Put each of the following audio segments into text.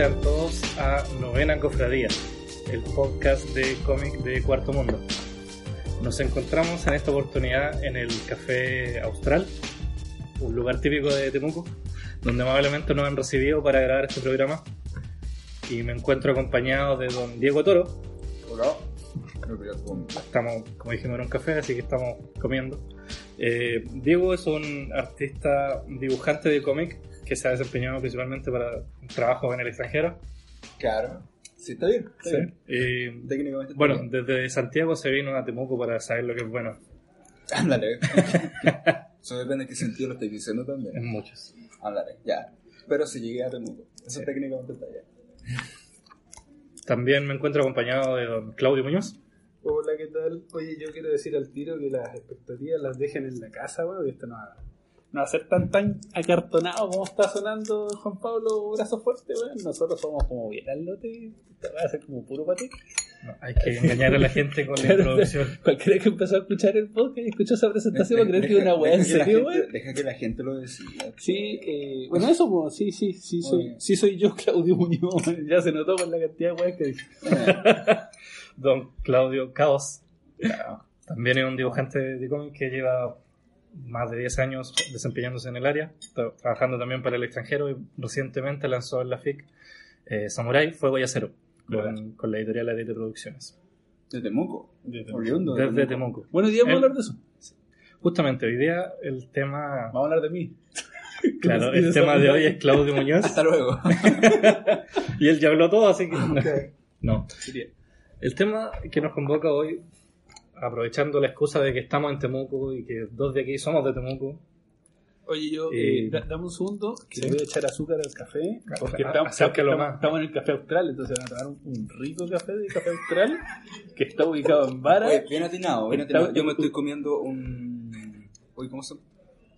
sean todos a Novena Cofradía, el podcast de cómic de Cuarto Mundo. Nos encontramos en esta oportunidad en el Café Austral, un lugar típico de Temuco, donde amablemente nos han recibido para grabar este programa. Y me encuentro acompañado de don Diego Toro. Hola. Estamos, como dijimos, en un café, así que estamos comiendo. Eh, Diego es un artista dibujante de cómic que se ha desempeñado principalmente para trabajos en el extranjero. Claro. Sí, está bien. está Sí. bien. Y, Técnicamente. está bueno, bien. desde Santiago se vino a Temuco para saber lo que es bueno. Ándale. Eso depende de qué sentido lo estáis diciendo también. En muchos. Ándale, ya. Pero si llegué a Temuco. Eso técnicamente está bien. También me encuentro acompañado de don Claudio Muñoz. Hola, ¿qué tal? Oye, yo quiero decir al tiro que las expectativas las dejen en la casa, weón, que esto no va, no va a ser tan tan acartonado como está sonando Juan Pablo Brazo Fuerte, weón. Nosotros somos como bien al lote, va a ser como puro pate. No, hay que engañar a la gente con la Claro, introducción. Cualquiera que empezó a escuchar el podcast y escuchó esa presentación va a creer que es una weá en serio, weón. Deja que la gente lo decida. Sí, eh, bueno, eso, pues, sí, sí, sí, soy, sí soy yo, Claudio Muñoz. Ya se notó con la cantidad de weas que dije. Don Claudio Caos. También es un dibujante de cómic que lleva más de 10 años desempeñándose en el área, tra- trabajando también para el extranjero y recientemente lanzó en la FIC eh, Samurai Fuego y Acero con, con la editorial Adete Producciones. De Temuco. De Temuco. Oriundo de Desde Temuco. Bueno, hoy día vamos a El- hablar de eso. Justamente hoy día el tema, Vamos a hablar de mí. claro, el tema de hoy es Claudio Muñoz Hasta luego. y él ya habló todo, así que no. El tema que nos convoca hoy, aprovechando la excusa de que estamos en Temuco y que dos de aquí somos de Temuco, Oye, yo, Eh, eh, da- dame un segundo, que sí. le voy a echar azúcar al café, porque Ah, estamos, estamos- más. estamos en el café austral, entonces van a tomar un, un rico café de café austral, que está ubicado en Vara. Oye, bien atinado, bien atinado. Yo me estoy comiendo un. Oye, ¿cómo se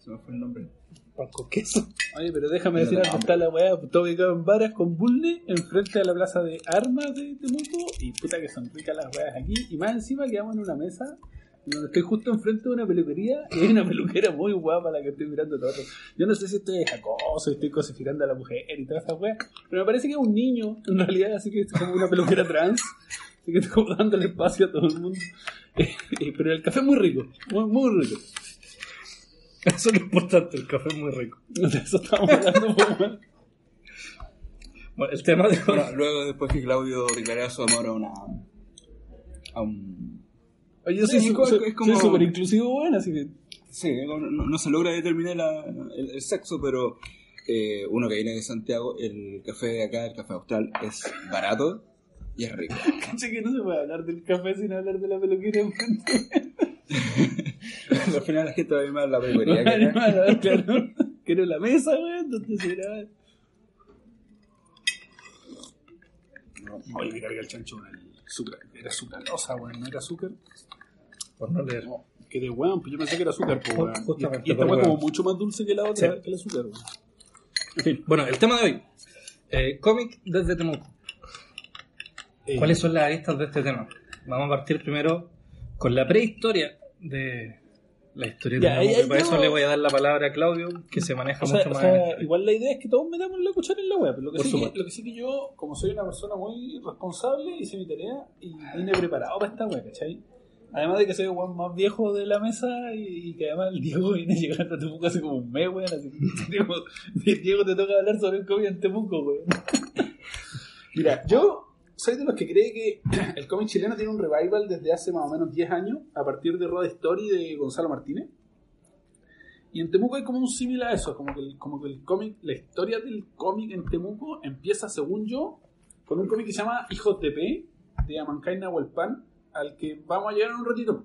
Se me fue el nombre. Con queso. Oye, pero déjame No decir está la weá, está ubicado en Varas con Bulne, enfrente de la plaza de armas de Temuco, y puta que son ricas las weas aquí, y más encima quedamos en una mesa, donde estoy justo enfrente de una peluquería, y hay una peluquera muy guapa la que estoy mirando todo. Yo no sé si estoy de acoso, estoy cosificando a la mujer y todas esas weas, pero me parece que es un niño, en realidad, así que es como una peluquera trans, así que estoy como dándole espacio a todo el mundo. Eh, pero el café es muy rico, muy, muy rico. Eso es lo importante, el café es muy rico. De eso estamos hablando, weón. Bueno, el tema de hoy, Bueno, luego, después que Claudio declarara su amor a una. a un. Oye, yo soy Sí, es su- como- súper inclusivo, bueno, así que. Sí, no, se logra determinar la- el, el sexo, pero eh, uno que viene de Santiago, el café de acá, el café austral, es barato y es rico. Caché que no se puede hablar del café sin hablar de la peluquería enfrente. Al final la gente va a más la peluquería claro. Quiero la mesa, weón, donde se graba. Oye, me carga el chancho con el azúcar. Era azúcarosa, weón, no era azúcar. por no leer. No, que de weón, pues yo pensé que era azúcar, pues weón. Y- Justamente, Y esta weón como mucho más dulce que la otra, Sí. que el azúcar, weón. En fin, bueno, el tema de hoy, eh, cómic desde Temuco. Eh, ¿Cuáles son las aristas de este tema? Vamos a partir primero con la prehistoria de la historia de Ya, Temuco. ahí- y para eso le voy a dar la palabra a Claudio, que se maneja O sea, mucho o más sea, esto. igual la idea es que todos metamos la cuchara en la web. Lo que, Por sí que, supuesto. lo que sí que yo, como soy una persona muy responsable, hice mi tarea y vine preparado para esta web, ¿cachai? Además de que soy el más viejo de la mesa y, y que además el Diego viene llegando a Temuco hace como un mes, weón. Así que, Diego, Diego, te toca hablar sobre el COVID en Temuco, weón. Mira, yo soy de los que cree que el cómic chileno tiene un revival desde hace más o menos 10 años, a partir de Road Story de Gonzalo Martínez. Y en Temuco hay como un símil a eso, como que el, como que el cómic, la historia del cómic en Temuco empieza, según yo, con un cómic que se llama Hijos de P, de Amancay Nahuelpan, al que vamos a llegar en un ratito.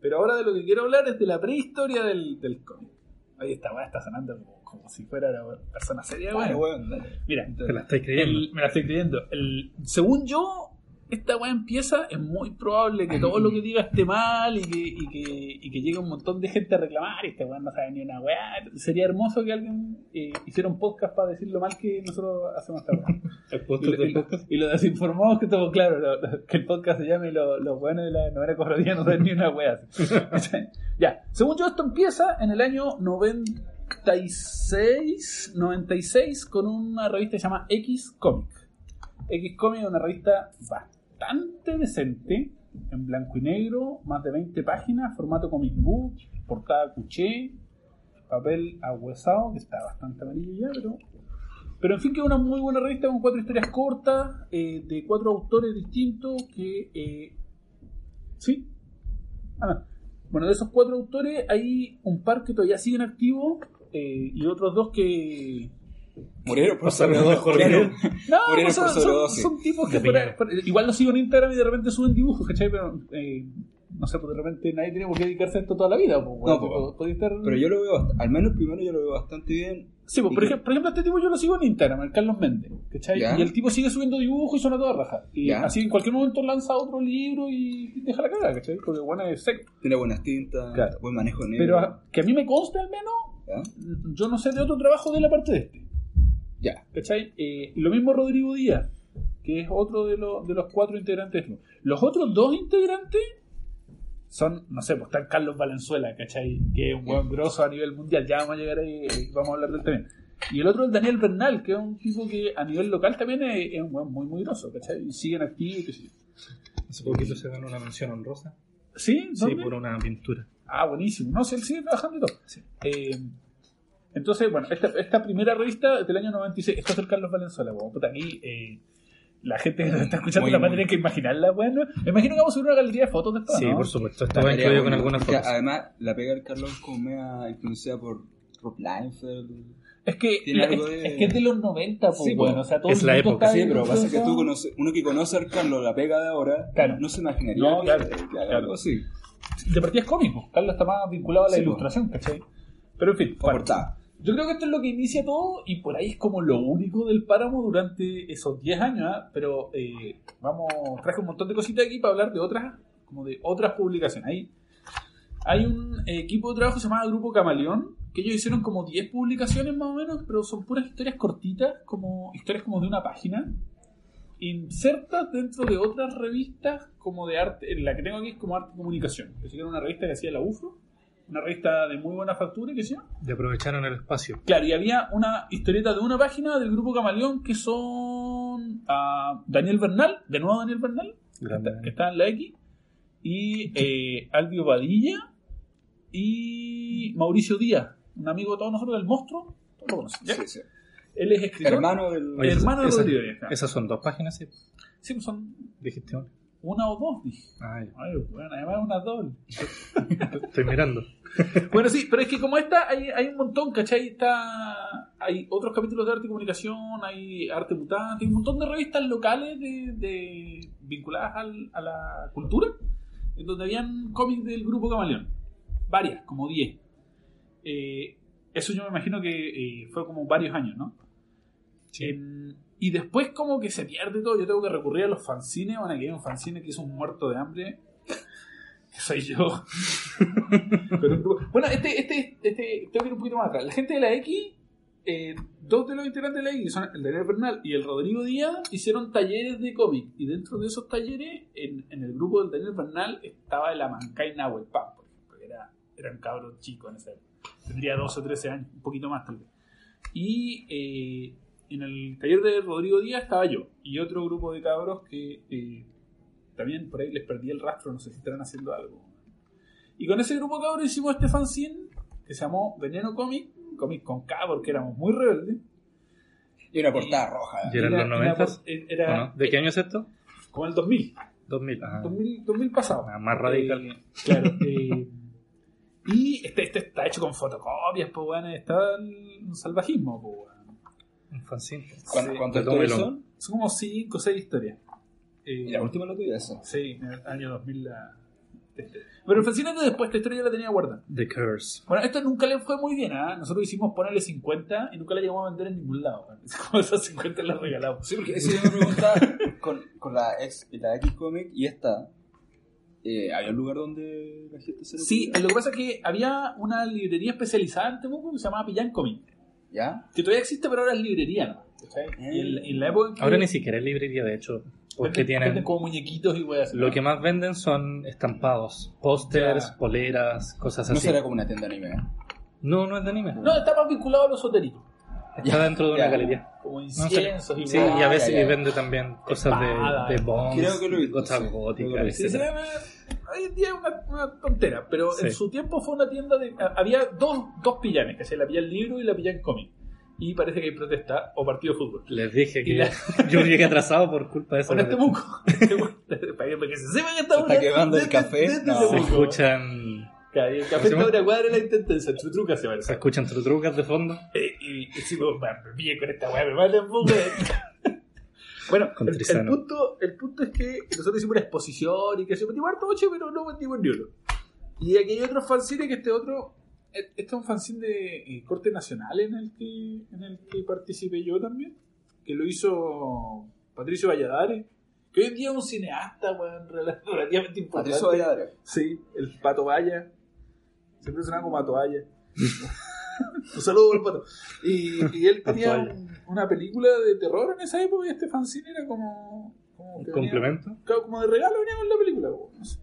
Pero ahora de lo que quiero hablar es de la prehistoria del, cómic. Ahí está, weá, está sonando como, como si fuera una persona seria, dale. Mira, Te la estáis creyendo. el- me la estoy creyendo. El, según yo, esta weá empieza, es muy probable que todo lo que diga esté mal y que, y que, y que llegue un montón de gente a reclamar y este weá no sabe ni una weá. Sería hermoso que alguien eh, hiciera un podcast para decir lo mal que nosotros hacemos esta weá. Y, lo- y lo- lo desinformados que estamos claro, lo- lo- que el podcast se llame lo- Los buenos de la novena cofradía no saben ni una wea. así. ya, según yo esto empieza en el año 96, 96 con una revista que se llama X Comic. X-Comic es una revista bastante decente, en blanco y negro, más de 20 páginas, formato comic book, portada cuché, papel ahuesado, que está bastante amarillo ya, pero... Pero en fin, que es una muy buena revista con cuatro historias cortas, eh, de cuatro autores distintos, que... eh, ¿Sí? Ah, bueno, de esos cuatro autores hay un par que todavía siguen activos eh, y otros dos que... Murieron por sobredosis. por dinero. No, Murieron son, por son- sobredosis. son tipos que por por- igual los sigo en Instagram y de repente suben dibujos, ¿cachai? Pero eh, no sé, pues de repente nadie tiene por qué dedicarse a esto toda la vida. Pues, bueno, No, pues, tipo, podía estar... Pero yo lo veo, al menos el primero yo lo veo bastante bien. Sí, pues, por, ejemplo, por ejemplo, este tipo yo lo sigo en Instagram, el Carlos Méndez, ¿cachai? Ya. Y el tipo sigue subiendo dibujos y suena toda raja. Y Ya. así en cualquier momento lanza otro libro y deja la cagada, ¿cachai? Porque bueno, es seco. Tiene buenas tintas, Claro. buen manejo negro. Pero a- que a mí me conste al menos, ¿Ya? yo no sé de otro trabajo de la parte de este. Ya. ¿Cachai? Eh, y lo mismo Rodrigo Díaz, que es otro de, los de los cuatro integrantes. Los otros dos integrantes son, no sé, pues está Carlos Valenzuela, ¿cachai? Que es un buen grosso a nivel mundial. Ya vamos a llegar ahí, eh, vamos a hablar del también. Y el otro es Daniel Bernal, que es un tipo que a nivel local también es, es un buen muy, muy grosso, ¿cachai? Y siguen activos, sé yo. Hace poquito se ganó una mención honrosa. ¿Sí? Sí, ¿Dónde? por una pintura. Ah, buenísimo. No, sí, él sigue trabajando y todo. Eh, entonces, bueno, esta, esta primera revista del año 96, esto es el Carlos Valenzuela, weón. Puta, aquí eh, la gente que nos está escuchando Muy, la va a muy. tener que imaginarla, bueno. Me imagino que vamos a subir una galería de fotos después, Sí, ¿no? por supuesto. Esto va incluido con bueno, algunas fotos. Además, la pega del Carlos es como media influenciada por Rob Liefeld. Es que, Tiene la- es, de- es que es de los 90, pues, Sí, bueno. O sea, todo Es el la época, Sí, pero pasa que tú conoces, uno que conoce al Carlos, la pega de ahora, Claro. no se imaginaría No, que, claro, que haga claro. algo así. De partida es cómico. Carlos está más vinculado a la Sí, ilustración, ¿cachai? Pero en fin, bueno. portada. Yo creo que esto es lo que inicia todo y por ahí es como lo único del páramo durante esos 10 años, ¿ah? pero eh, vamos, traje un montón de cositas aquí para hablar de otras, como de otras publicaciones. Hay, hay un equipo de trabajo que se llama Grupo Camaleón, que ellos hicieron como 10 publicaciones más o menos, pero son puras historias cortitas, como historias como de una página, insertas dentro de otras revistas como de arte, la que tengo aquí es como arte y comunicación, que era una revista que hacía la UFRO, una revista de muy buena factura, que se llama. Y aprovecharon el espacio. Claro, y había una historieta de una página del grupo Camaleón que son ah, Daniel Bernal, de nuevo Daniel Bernal, que Grande. está, que está en la X, y eh, Albio Badilla y Mauricio Díaz, un amigo de todos nosotros del monstruo. Todos lo conocen, ¿ya? Sí, sí. Él es escritor. Hermano del. Oye, hermano de esa- claro. Esas son dos páginas, sí. Sí, pues son Dijiste una. una o dos, dije. Ya. Ay, bueno, además una doble. Estoy mirando. Bueno, sí, pero es que como esta hay, hay un montón, ¿cachai? Está, hay otros capítulos de arte y comunicación, hay arte mutante, hay un montón de revistas locales de, de- vinculadas al- a la cultura, en donde habían cómics del grupo Camaleón. Varias, como 10. Eh, eso yo me imagino que eh, fue como varios años, ¿no? En- y después como que se pierde todo, yo tengo que recurrir a los fanzines, bueno, aquí hay un fanzine que es un muerto de hambre, soy yo. Bueno, este, este, este, tengo que ir un poquito más atrás. La gente de la X, eh, dos de los integrantes de la X, son el Daniel Bernal y el Rodrigo Díaz, hicieron talleres de cómic. Y dentro de esos talleres, en, en el grupo del Daniel Bernal, estaba el Amancay Nahuel por ejemplo, que era, era un cabrón chico en época. Tendría 12 o 13 años, un poquito más tal vez. Y eh, en el taller de Rodrigo Díaz estaba yo y otro grupo de cabros que eh, también por ahí les perdí el rastro, no sé si estarán haciendo algo. Y con ese grupo de cabros hicimos este fanzine que se llamó Veneno Comic, cómic con K porque éramos muy rebeldes. Y una portada roja. ¿Y eran los Era- 90? era- era- ¿O no? ¿De qué año es esto? Como el 2000, 2000. Ah, 2000, 2000 pasado. Ah, más radical. Eh, claro. eh, y este, este está hecho con fotocopias, pues bueno, está el salvajismo, pues bueno. Un fanzine. ¿Cuánto- Sí. ¿Cuántas historias son? Son como 5 o 6 historias. Eh, Y la última la tuya esa. Sí, en el año 2000 la... este. Pero el fanzine de después esta historia ya la tenía guardada. The Curse. Bueno, esto nunca le fue muy bien, ¿ah? Nosotros hicimos ponerle 50 y nunca la llegamos a vender en ningún lado. ¿ah? Como esas 50 las regalamos. Sí, porque eso yo me preguntaba con, con la, X, la X Comic y esta. Eh, ¿Había un lugar donde la gente se lo Sí, lo que pasa es que había una librería especializada en Temuco que se llamaba Pillán Comic. ¿Ya? Que todavía existe, pero ahora es librería, ¿no? Y en, en la época en que Ahora ni siquiera es librería, de hecho. Porque venden- tienen. venden como muñequitos y weas. Lo que más venden son estampados, pósters, poleras, cosas No así. será como una tienda de anime. ¿eh? No, no es de anime. No, está más vinculado a lo esotérico. Está dentro de una galería. Como No inciensos y Sí, y a veces ya, vende también cosas Espada, de, de bombs, Creo que lo he visto, cosas sí. Góticas. Se hoy en día es una, una tontera, pero en Sí. su tiempo fue una tienda de. Había dos, dos pillanes, que se la pillan libro y la pillan cómic. Y parece que hay protesta o partido de fútbol. Les dije que la- yo llegué atrasado por culpa de eso. Con este buco. para que para que se sepa que estamos Se está quemando el desde- café. No. Se escuchan, el ¿Cómo café se está una cuadra la intendencia, trutruca se se parece. escuchan trutrucas de fondo. Eh, y y decimos, "Va, me pille con esta weá, me matan, po, weón". Bueno, el, punto, el punto es que nosotros hicimos una exposición y que se metimos harto ocho, pero no vendimos ni uno. Y aquí hay otro fanzine que este otro, eh, este es un fanzine de eh, corte nacional en el que en el que participé yo también, que lo hizo Patricio Valladares, que hoy en día es un cineasta, weón, rel- relativamente importante. Patricio Valladares. Sí, el Pato Valla. Siempre sonaba como Pato Valla. un saludo al Pato. Y, y él tenía un- una película de terror en esa época y este fanzine era como... como Un que venía- complemento. claro, como de regalo venía con la película. no sé.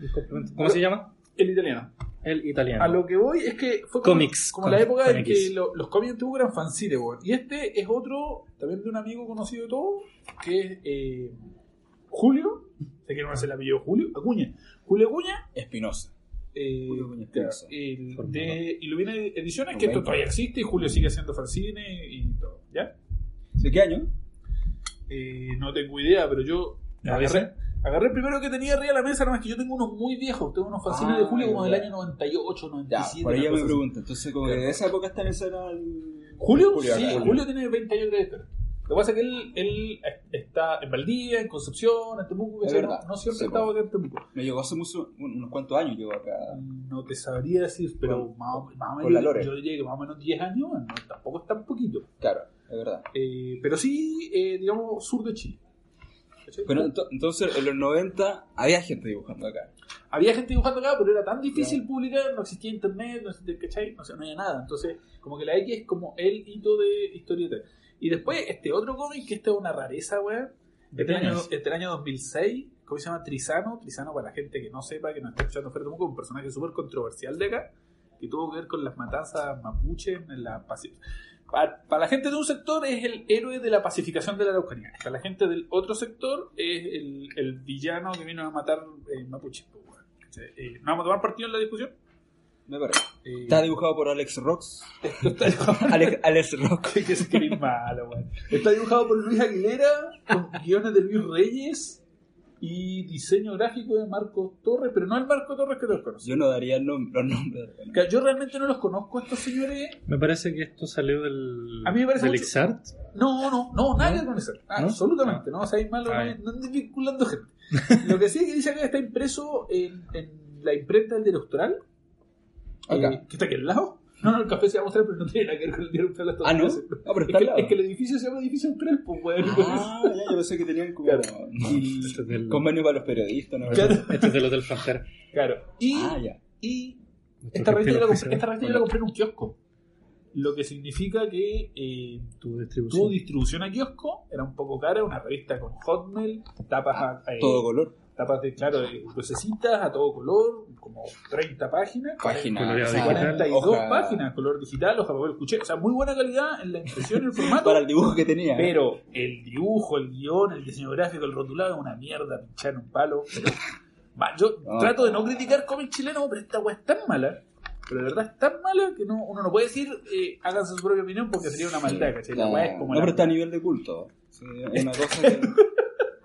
un complemento. ¿Cómo se llama? El italiano. El italiano. A lo que voy es que fue como, Cómics, como con- la época en que lo- los cómics antiguos eran fanzines, weón. Y este es otro, también de un amigo conocido de todo, que es eh, Julio. Sé que no hace el apellido Julio. Acuña. Julio Acuña. Espinosa. Eh, claro, el de Illumina Ediciones, que esto todavía existe y Julio sigue haciendo fanzine y todo. ¿Ya? ¿De qué año? Eh, no tengo idea, pero yo ¿A agarré, agarré el primero que tenía arriba de la mesa, nada más que yo tengo unos muy viejos, tengo unos fanzines Ah, de Julio como del año 98, Ya, 97. por ahí ya me pregunto. Entonces, como que de esa época también será el. ¿Julio? sí. Julio. tiene 20 años de historia. Lo que pasa es que él, él está en Valdivia, en Concepción, en Temuco, Es verdad. no, no siempre Sí, estaba acá en Temuco. Me llegó hace mucho, unos cuantos años llegó acá. No te sabría decir, pero Con- más, o- más o menos yo diría que más o menos 10 años, no, tampoco es tan poquito. Claro, es verdad. Eh, pero sí, eh, digamos, sur de Chile. Pero ento- entonces, en los 90 había gente dibujando acá. Había gente dibujando acá, pero era tan difícil publicar, no existía internet, no existía, ¿cachai? No, sé, no había nada. Entonces, como que la X es como el hito de historieta. Y después, este otro cómic, que esta es una rareza, weón. ¿De Este año, año es? este año 2006, ¿cómo se llama? Trizano. Trizano, para la gente que no sepa, que no está escuchando Temuco, un personaje súper controversial de acá, que tuvo que ver con las matanzas mapuches en la para, para la gente de un sector es el héroe de la pacificación de la Araucanía. Para la gente del otro sector es el, el villano que vino a matar eh, mapuches. pues. ¿Cachai? Eh, ¿No vamos a tomar partido en la discusión? Me parece. Eh, Está dibujado por Alex Rox. esto está dibujado- Alex, Alex Rox. que es que malo. Está dibujado por Luis Aguilera, con guiones de Luis Reyes y diseño gráfico de Marco Torres, pero no el Marco Torres que todos conocen. Yo no daría el nom- los nombres. Yo realmente no los conozco a estos señores. Me parece que esto salió del. A mí me parece del. No, no, no, nada ¿No? que. Ah, ¿No? Absolutamente, no, o sea, hay malo, Ah, no, no vinculando gente. Lo que sí es que dice acá que está impreso en, en la imprenta del Austral, Acá. eh, que está aquí al lado. No, no, el café se llama Austral, pero no tiene nada que ver con el Diario Austral. hasta Ah, ¿no? Ah, pero Es que, lado. es que el edificio se llama Edificio Austral, pues, weón. Ah, ya, yo pensé que tenían como Claro. Este es convenio para los periodistas, ¿no? Claro. este es del Hotel Frontera. Claro. Y, Ah, ya. y esta revista, yo la, compré, esta revista yo la compré en un kiosco. Lo que significa que eh, Tu tuvo distribución. distribución a kiosco, era un poco cara, una revista con Hotmail, tapas, a- eh, Todo color. Tapas de, claro, de lucecitas a todo color, como 30 páginas. Página. Coloreado o sea, digital. 42 hoja- páginas, color digital, hoja papel cuché. O sea, muy buena calidad en la impresión y el formato. Para el dibujo que tenía. ¿eh? Pero el dibujo, el guion, el diseño gráfico, el rotulado es una mierda, pinchar en un palo. Pero, va, yo No. trato de no criticar cómic chileno, pero esta weá es tan mala. Pero de verdad es tan mala que no, uno no puede decir eh, háganse su propia opinión porque sería una maldad, ¿cachai? La No, weá es como no, la- pero está a nivel de culto. Sí, es una cosa que.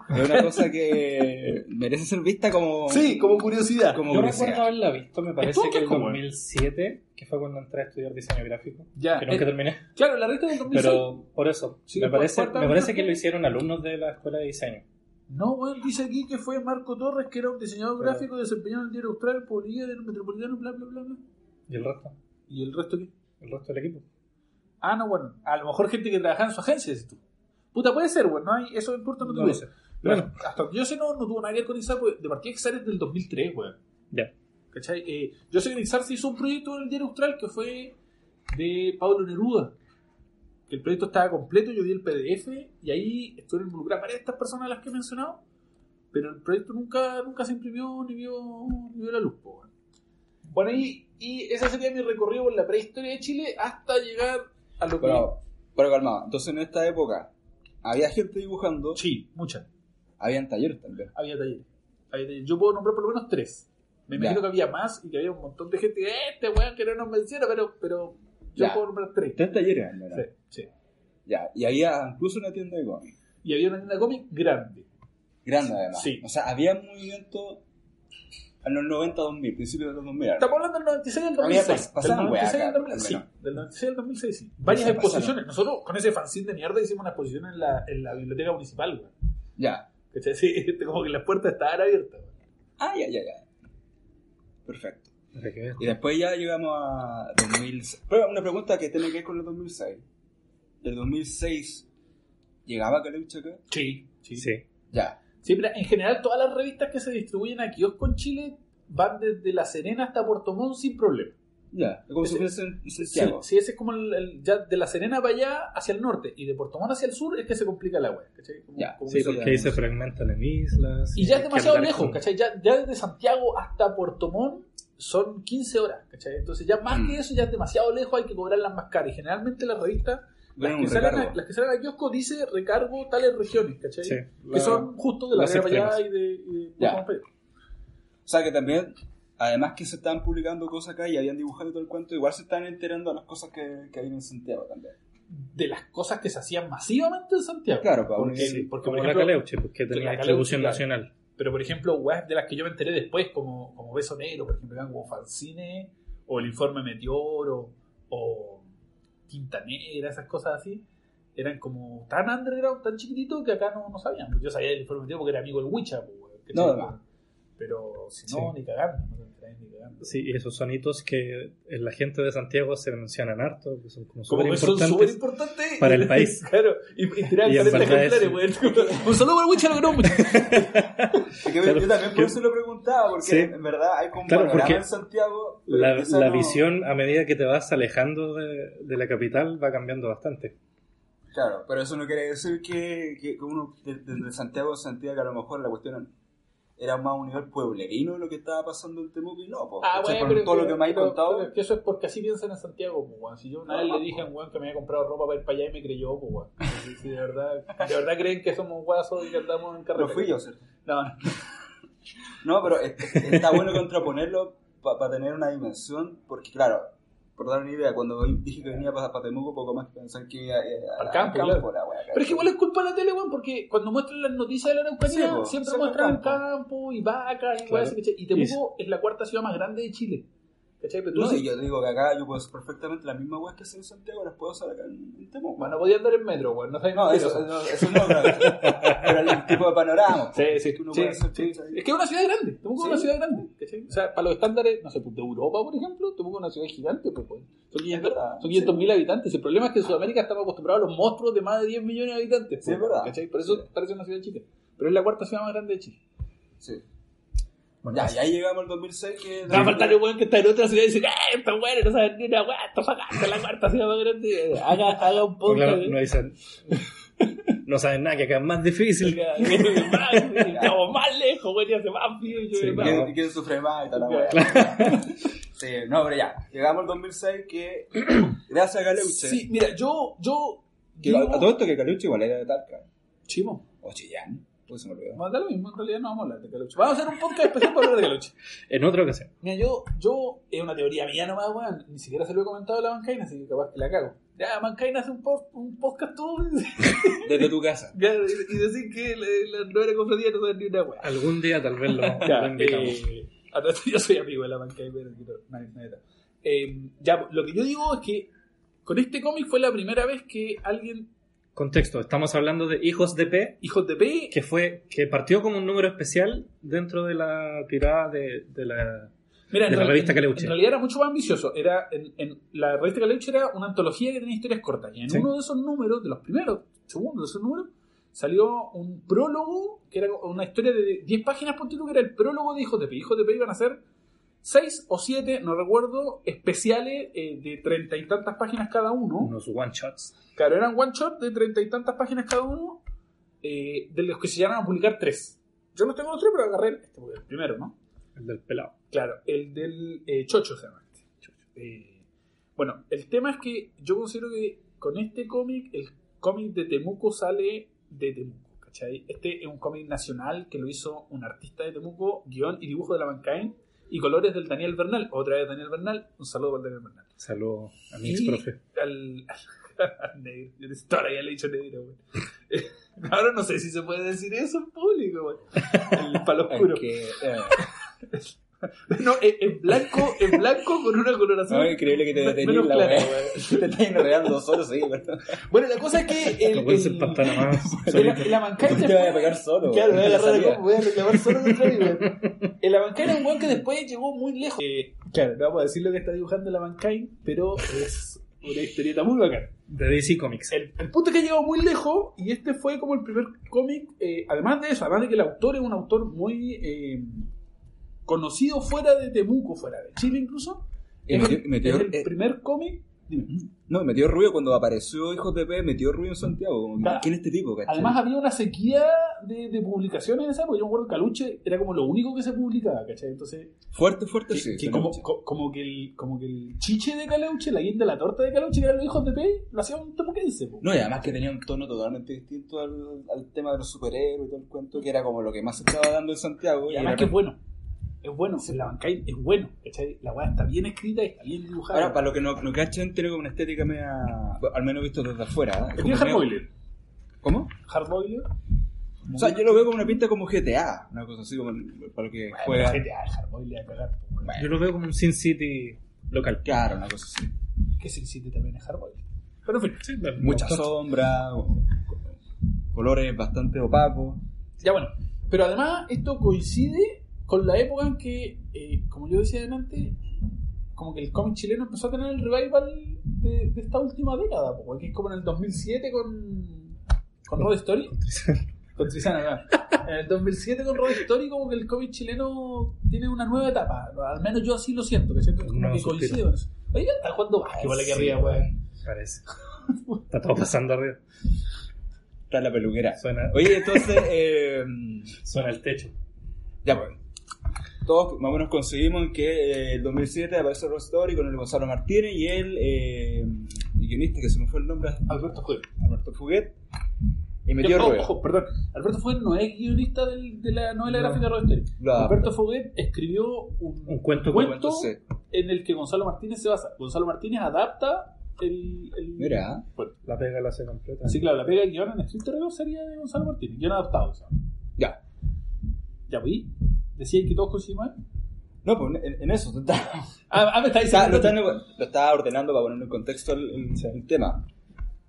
Es una cosa que merece ser vista como. Sí, como curiosidad. Como Yo curiosidad. recuerdo haberla visto, me parece que weón. 2007, que fue cuando entré a estudiar diseño gráfico. Ya, Que nunca eh, terminé. claro, la revista del 2006. Pero por eso, Sí, me ¿cuál- parece, me parece que lo hicieron alumnos de la escuela de diseño. No, weón, dice aquí que fue Marco Torres, que era un diseñador Pero- gráfico desempeñado en el diario Austral, Polilla, del Metropolitano, bla, bla, bla, bla. ¿Y el resto? ¿Y el resto qué? ¿El resto del equipo? Ah, no, bueno, a lo mejor gente que trabajaba en su agencia, dices tú. Puta, puede ser, bueno, no hay, eso en Puerto no No lo sé. Pero Bueno. hasta que yo sé, no, no tuvo nada que ver con Ixar, porque de partida Ixar es del 2003, weón. Ya. ¿Cachai? Eh, yo sé que en Ixar se hizo un proyecto en el diario Austral que fue de Pablo Neruda. Que el proyecto estaba completo, yo vi el PDF y ahí estuvieron involucradas varias de estas personas a las que he mencionado. Pero el proyecto nunca, nunca se imprimió ni vio, ni vio la luz, po, weón. Bueno, y, y ese sería mi recorrido por la prehistoria de Chile hasta llegar a lo que Pero Pero calmado, entonces en esta época había gente dibujando, Sí, muchas. Habían talleres también. Había talleres. Había talleres. Yo puedo nombrar por lo menos tres. Me Ya. imagino que había más y que había un montón de gente. "Eh, Este weón que no nos menciona, pero, pero yo Ya. puedo nombrar tres. Tres talleres, ¿verdad? Sí, sí. Ya, y había incluso una tienda de cómics. Y había una tienda de cómic grande. Grande además. Sí. O sea, había un movimiento en los 90, 2000, principios de los 2000. Estamos hablando del 96 al Había 2006. pas- pasaban del 96 weas al acá, 2006, al sí, del 96 al 2006, sí. Varias pasaron. exposiciones. Nosotros con ese fanzine de mierda hicimos una exposición en la, en la biblioteca municipal, weón. Ya. ¿Cachai? Sí, como que las puertas estaban abiertas. Ah, ya, ya, ya. Perfecto. Y después ya llegamos a 2006. Pero una pregunta que tiene que ver con el 2006. ¿Del 2006 llegaba Caleuche acá? Sí, sí. Sí. Ya. Sí, pero en general todas las revistas que se distribuyen a kiosco en Chile van desde La Serena hasta Puerto Montt sin problema. Ya. Como si Ese- fuese en Sí, Santiago. sí, ese es como el, el- ya de La Serena para allá hacia el norte y de Puerto Montt hacia el sur es que se complica la web. ¿cachai? Como- Ya, como Sí, que- porque ahí se fragmentan en islas. Y ya es que demasiado lejos, con- ¿cachai? Ya, ya desde Santiago hasta Puerto Montt son 15 horas, ¿cachai? Entonces ya más Mm. que eso ya es demasiado lejos, hay que cobrarlas más caras. Y generalmente las revistas, las Bueno, que, salen a, las que salen a kiosco dice recargo tales regiones, ¿cachai? Sí, que la- son justo de la Serena para allá y de, y de Ya. Puerto Montt. O sea que también, además que se estaban publicando cosas acá y habían dibujado y todo el cuento, igual se están enterando de las cosas que, que hay en Santiago también. de las cosas que se hacían masivamente en Santiago. Claro, para porque, unir- porque, Como por la ejemplo, Caleuche, porque la tenía Caleuche, distribución claro. nacional. pero por ejemplo, webs de las que yo me enteré después, como, como Beso Negro, por ejemplo, eran como Fanzine, o el Informe Meteoro, o Tinta Negra, esas cosas así, eran como tan underground, tan chiquitito que acá no, no sabían. Yo sabía del Informe Meteoro porque era amigo del Wicha, pues. No, además. pero si no, Sí. ni cagando, ni cagando. Sí, y esos sonitos que en la gente de Santiago se mencionan harto, que son como súper que son súper importantes. importantes para el país. claro, y, y tirar Y en caleta verdad ejemplares, weón. Un saludo para el Wicha, lo queremos mucho. Es que Claro, yo también por eso lo preguntaba, porque Sí. en verdad hay como un Claro, porque en Santiago. La, quizá la no- visión a medida que te vas alejando de, de la capital va cambiando bastante. Claro, pero eso no quiere decir que, que uno de- desde Santiago sentía que a lo mejor la cuestión era más un nivel pueblerino de lo que estaba pasando en Temuco y no, po, Ah, bueno, pero, todo lo que me pero- contado. pero es que eso es porque así piensan en Santiago, pues, weón. Si yo una vez le dije a un weón que me había comprado ropa para ir para allá y me creyó, pues, weón. Si, si de, verdad, de verdad creen que somos guasos y que andamos en carretera. no fui yo, ¿cierto? No, no. No, pero es- está bueno contraponerlo para tener una dimensión, porque claro, por dar una idea, cuando dije que venía para Temuco, poco más que pensar que iba eh, Al campo, claro. la wea, Pero es que igual es culpa de la tele, weón, porque cuando muestran las noticias de la Araucanía, Sí, siempre siempre muestran el campo. campo y vacas y Claro. weas. Y Temuco es la cuarta ciudad más grande de Chile. ¿Cachai? Pero tú No, y yo digo que acá yo puedo hacer perfectamente las mismas weas que hacer en Santiago, las puedo hacer acá en, en Temuco. bueno, podía andar en metro, weón. No sabes No, eso, eso, eso no, pero, pero el tipo de panorama. Sí, sí, Tú no sí, puedes hacer sí. Es que es una ciudad grande, Temuco es Sí. una ciudad grande, ¿cachai? O sea, para los estándares, no sé, pues, de Europa, por ejemplo, Temuco es una ciudad gigante, pues, weón. Son 500 verdad, son 500 mil habitantes. El problema es que en Sudamérica estamos acostumbrados a los monstruos de más de 10 millones de habitantes. Sí, pues, es verdad. ¿cachai? Por eso Sí. parece una ciudad chica. Pero es la cuarta ciudad más grande de Chile. Sí. Bueno, Ya, y ahí llegamos al 2006 que... Va a faltar el weón que está en otra ciudad y dice, ¡eh, está bueno! No sabes ni una weá, está sacando la cuarta ciudad más grande. Haga, haga un poco claro, de. no dicen. No saben nada, que acá es más difícil. Estamos más lejos, weón, y hace más frío y yo claro. ¿Quién, quién sufre más y tal la? Sí, no, pero ya. Llegamos al 2006 que... Gracias a Caleuche. Sí, mira, yo, yo. A todo esto que Caleuche igual era de Talca. Chimo. O Chillán. Pues se me olvidó. Lo mismo, en realidad no vamos a hablar de Caluche. Vamos a hacer un podcast especial para hablar de Caluche. En otra ocasión. Mira, yo, yo, es una teoría mía nomás, weón. Ni siquiera se lo he comentado a la bancaina, así que capaz que la cago. Ya, bancaina hace un, post, un podcast tú Desde tu casa. ya, y decir que la, la nueva cofradía no sabe ni una weá. Algún día tal vez lo, Ya, lo invitamos. eh, yo soy amigo de la bancaina, pero tal. Eh, ya, lo que yo digo es que con este cómic fue la primera vez que alguien, Contexto, estamos hablando de Hijos de P, hijos de P, que fue que partió como un número especial dentro de la tirada de, de la Mira, en, de la real- revista Caleuche. en realidad era mucho más ambicioso. Era en, en- la revista Caleuche era una antología que tenía historias cortas. Y en Sí. uno de esos números, de los primeros, segundos de esos números, salió un prólogo, que era una historia de 10 páginas, ponte tú, que era el prólogo de Hijos de P. Hijos de P iban a ser 6 o 7, no recuerdo, especiales eh, de treinta y tantas páginas cada uno. unos one shots. Claro, eran one shot de treinta y tantas páginas cada uno, eh, de los que se llegaron a publicar 3. Yo no tengo los tres, pero agarré este, el primero, ¿no? El del pelado. Claro, el del eh, Chocho se llama. este. Eh, bueno, el tema es que yo considero que con este cómic, el cómic de Temuco sale de Temuco, ¿cachai? Este es un cómic nacional que lo hizo un artista de Temuco, guion y dibujo de la Mankind, y colores del Daniel Bernal, otra vez Daniel Bernal, un saludo para Daniel Bernal. Saludo a mi ex profe. Al, al negro, yo todavía le he dicho negro, güey. Ahora no sé si se puede decir eso en público, güey. El palo oscuro. Eh, No, es, es blanco, es blanco con una coloración. no, es increíble que te detenís la clara. Te estás enredando solo, sí, pero Bueno, la cosa es que el, No puede ser el- pantano más. el, el Amancay te vayas a pegar solo. Claro, voy a agarrar voy a reclamar solo contra mí. El Amancay era un weón que después llegó muy lejos. Eh, claro, no vamos a decir lo que está dibujando el Amancay, pero es una historieta muy bacana. De DC Comics. El, el punto es que ha llegado muy lejos y este fue como el primer cómic, eh, además de eso, además de que el autor es un autor muy eh, conocido fuera de Temuco, fuera de Chile incluso. Y es, metió- el- metió- es el eh, primer cómic. dime. No, metió ruido cuando apareció Hijos de P, metió ruido en Santiago. Como, Claro. ¿Quién es este tipo? cachai? Además había una sequía de, de publicaciones en esa época. Yo me acuerdo que Caluche era como lo único que se publicaba, ¿cachai? Entonces, fuerte, fuerte, que, sí. que como, co- como, que el, como que el chiche de Caluche, la guinda de la torta de Caluche, que eran los hijos de P, lo hacía un temuquense. po. No, y además que tenía un tono totalmente distinto al, al tema de los superhéroes y todo el cuento, que era como lo que más se estaba dando en Santiago. Y además era- que es bueno. Es bueno, la Bancay es bueno, ¿cachai? La weá está bien escrita y está bien dibujada. Ahora, para los que no, no cachen, tiene como una estética media. bueno, al menos visto desde afuera. ¿eh? Es bien Hardboiler. ¿Cómo? Hardboiler. O sea, yo lo veo como una pinta como GTA, una cosa así como para lo que Bueno, juega. GTA, Hardboiler cagar. Bueno, Yo lo veo como un Sin City local. claro, una cosa así. Que Sin City también es Hardboiler. Pero en fin. Mucha sombra, o- colores bastante opacos. Ya bueno, pero además esto coincide con la época en que, eh, como yo decía antes, como que el cómic chileno empezó a tener el revival de, de esta última década, po, que es como en el 2007 con, con Road Story. Con Trizana, claro. En el 2007 con Road Story como que el cómic chileno tiene una nueva etapa. Al menos yo así lo siento, que siento como nuevo que coincide con eso. Oiga, está jugando básquetbol aquí Sí, arriba, weón. Parece. Está todo pasando arriba. Está la peluquera. Suena, Oye, entonces, eh, suena el techo. ya pues. Todos más o menos conseguimos que eh, el 2007 aparece Road Story con el Gonzalo Martínez y el eh, el guionista que se me fue el nombre, Alberto Fuego. Alberto Fuguet. Y metió Yo- ojo, perdón. Alberto Foguet no es guionista del- de la novela No. gráfica de Road Story. Adapta. Alberto Foguet escribió un, Un cuento cuento Sí. en el que Gonzalo Martínez se basa. Gonzalo Martínez adapta el. el- Mira. Bueno, La pega la hace completa. así claro, la pega guion en estricto rigor sería de Gonzalo Martínez. Guión adaptado, sea. Ya. Ya, pues. Decían que todos coincidimos. ahí? No, pues en, en eso. Está, Ah, ah, me está está- diciendo. lo, está, lo está ordenando para poner en contexto el, el- el tema.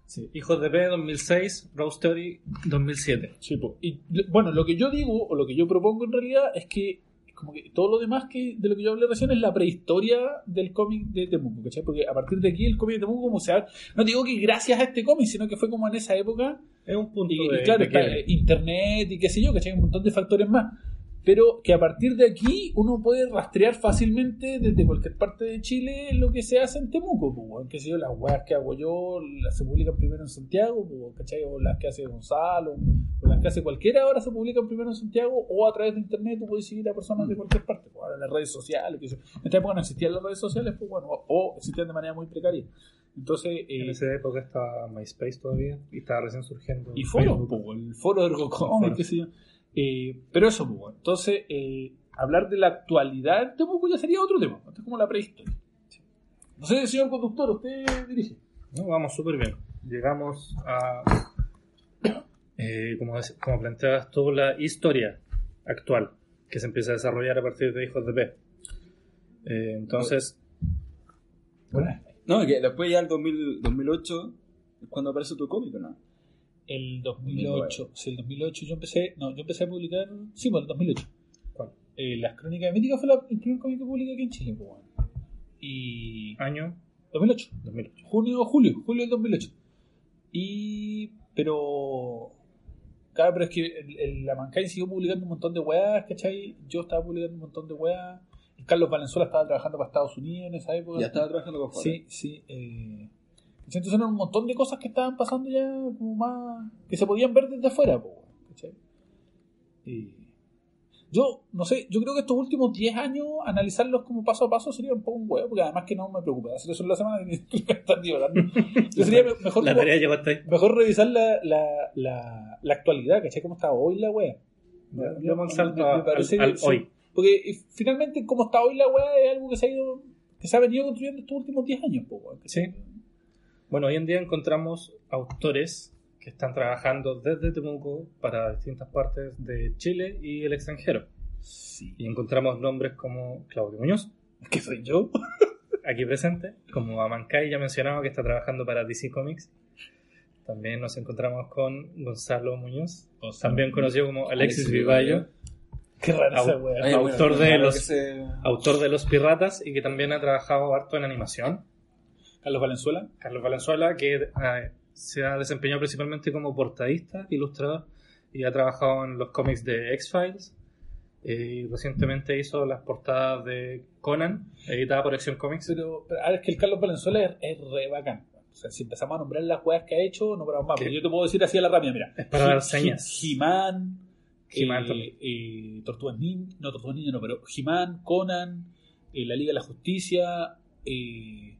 Sí. Hijos de P 2006, Road Story 2007. Sí, po. Y bueno, lo que yo digo, o lo que yo propongo en realidad, es que como que todo lo demás que de lo que yo hablé recién es la prehistoria del cómic de Temuco, ¿cachai? Porque a partir de aquí el cómic de Temuco como se ha... No digo que gracias a este cómic, sino que fue como en esa época Es un punto y, de, y claro, de está internet y qué sé yo, ¿cachai? Un montón de factores más. Pero que a partir de aquí uno puede rastrear fácilmente desde cualquier parte de Chile lo que se hace en Temuco, pues, qué sé yo, las weas que hago yo, las se publican primero en Santiago, pues, ¿cachai? O las que hace Gonzalo, o las que hace cualquiera ahora se publican primero en Santiago, o a través de internet tú puedes seguir a personas de cualquier parte, pues, ahora en las redes sociales, yo. En esta época no existían las redes sociales, pues bueno, o, existían de manera muy precaria. Entonces, eh, En esa época estaba MySpace todavía y estaba recién surgiendo. y foro, Facebook. po, el foro de Ergocom, qué sé yo. Eh, pero eso, pues, entonces, eh, hablar de la actualidad de Temuco ya sería otro tema. Esto es como la prehistoria. No sé, señor conductor, usted dirige. No, vamos súper bien. Llegamos a, eh, como, como planteabas tú, la historia actual que se empieza a desarrollar a partir de Hijos de P. Eh, entonces, Bueno, No, que después ya el 2000, 2008 es cuando aparece tu cómic, ¿no? El 2008, sí, el 2008 yo empecé, no, yo empecé a publicar, sí, bueno, el 2008. ¿cuál? Eh, Las Crónicas de Mítica fue la- el primer cómic que publiqué aquí en Chile, pues, bueno. Y... año 2008. 2008. junio, julio, julio del 2008. Y. Pero. Claro, pero es que el, el- la Mankind siguió publicando un montón de weas, ¿cachai? Yo estaba publicando un montón de weas. Carlos Valenzuela estaba trabajando para Estados Unidos en esa época. Ya estaba trabajando con. Sí, sí. Eh, ¿cachai? Entonces eran un montón de cosas que estaban pasando ya como más. que se podían ver desde afuera, po, ¿cachai? Y- Yo, no sé, yo creo que estos últimos 10 años, analizarlos como paso a paso sería un poco un huevo, porque además que no me preocupa hacer eso en la semana que están divagando. Yo sería me- mejor, La tarea llegó hasta ahí. mejor revisar la, la, la, la actualidad, ¿cachai? ¿Cómo está hoy la wea? Parece al- al sí. hoy. Porque eh, finalmente, cómo está hoy la wea es algo que se ha ido, que se ha venido construyendo estos últimos 10 años, po. Sí. Bueno, hoy en día encontramos autores que están trabajando desde Temuco para distintas partes de Chile y el extranjero. Sí. Y encontramos nombres como Claudio Muñoz, ¿Qué soy yo? aquí presente, como Amancay, ya mencionado que está trabajando para DC Comics. También nos encontramos con Gonzalo Muñoz, también conocido como Alexis Alexis Vivallo, Qué rara esa wea. Autor bueno, de los- que se- autor de Los Piratas y que también ha trabajado harto en animación. Carlos Valenzuela. Carlos Valenzuela, que eh, se ha desempeñado principalmente como portadista, ilustrador, y ha trabajado en los cómics de X-Files. eh, y recientemente hizo las portadas de Conan, editada por Action Comics. Pero, pero ahora es que el Carlos Valenzuela es, es re bacán. O sea, si empezamos a nombrar las weas que ha hecho, no paramos más. Pero yo te puedo decir así a la rápida, mira. Es para dar He- señas. He- He-Man, He-Man eh, eh, Tortugas Ninja, no Tortugas Ninja, no, pero He-Man, Conan, eh, la Liga de la Justicia, eh,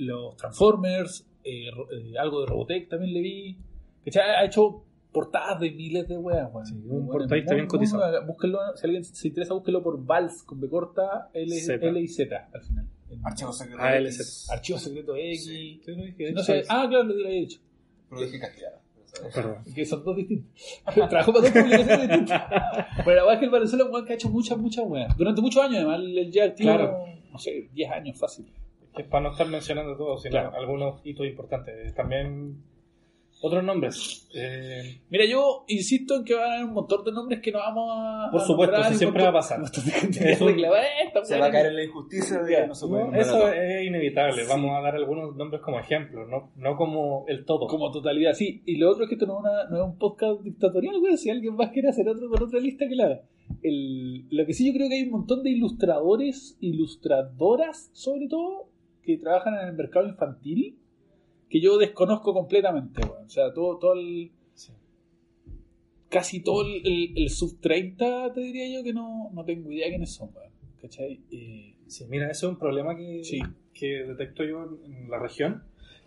los Transformers, eh, eh, algo de Robotech también le vi. ¿Cachai? Ha hecho portadas de miles de weas, weón. Sí, un Bueno, portadista bien cotizado. Búsquenlo, si alguien se interesa, búsquenlo por Vals, con B corta, L, Z. L y Z al final. Archivo secreto. ALZ. X, Archivo secreto X. Sí. No sé, ah, claro, lo había dicho. Pero dije castellano. Perdón. Que son dos distintos. Trabajó para dos publicaciones distintas. Pero la verdad es que el Valenzuela es un que ha hecho muchas, muchas weas. Durante muchos años, además, el ya activo, Claro. no sé, 10 años fácil. Es para no estar mencionando todo, sino Claro. algunos hitos importantes. También otros nombres. Eh, Mira, yo insisto en que van a haber un montón de nombres que no vamos a. Por supuesto, siempre va a pasar. que "Eh, Se va a caer en la injusticia de que no se puede no, eso todos. es inevitable. Sí. Vamos a dar algunos nombres como ejemplos, no, no como el todo. Como totalidad, sí. Y lo otro es que esto no es, una- no es un podcast dictatorial, güey. Si alguien más quiere hacer otro con otra lista, que la haga. El- lo que sí yo creo que hay un montón de ilustradores, ilustradoras, sobre todo, que trabajan en el mercado infantil, que yo desconozco completamente. O sea, todo, todo el... Sí. Casi todo el, el- el sub 30, te diría yo, que no, no tengo idea quiénes son, güey. ¿Cachai? Eh, Sí, mira, eso es un problema que, Sí. que detecto yo en, en la región.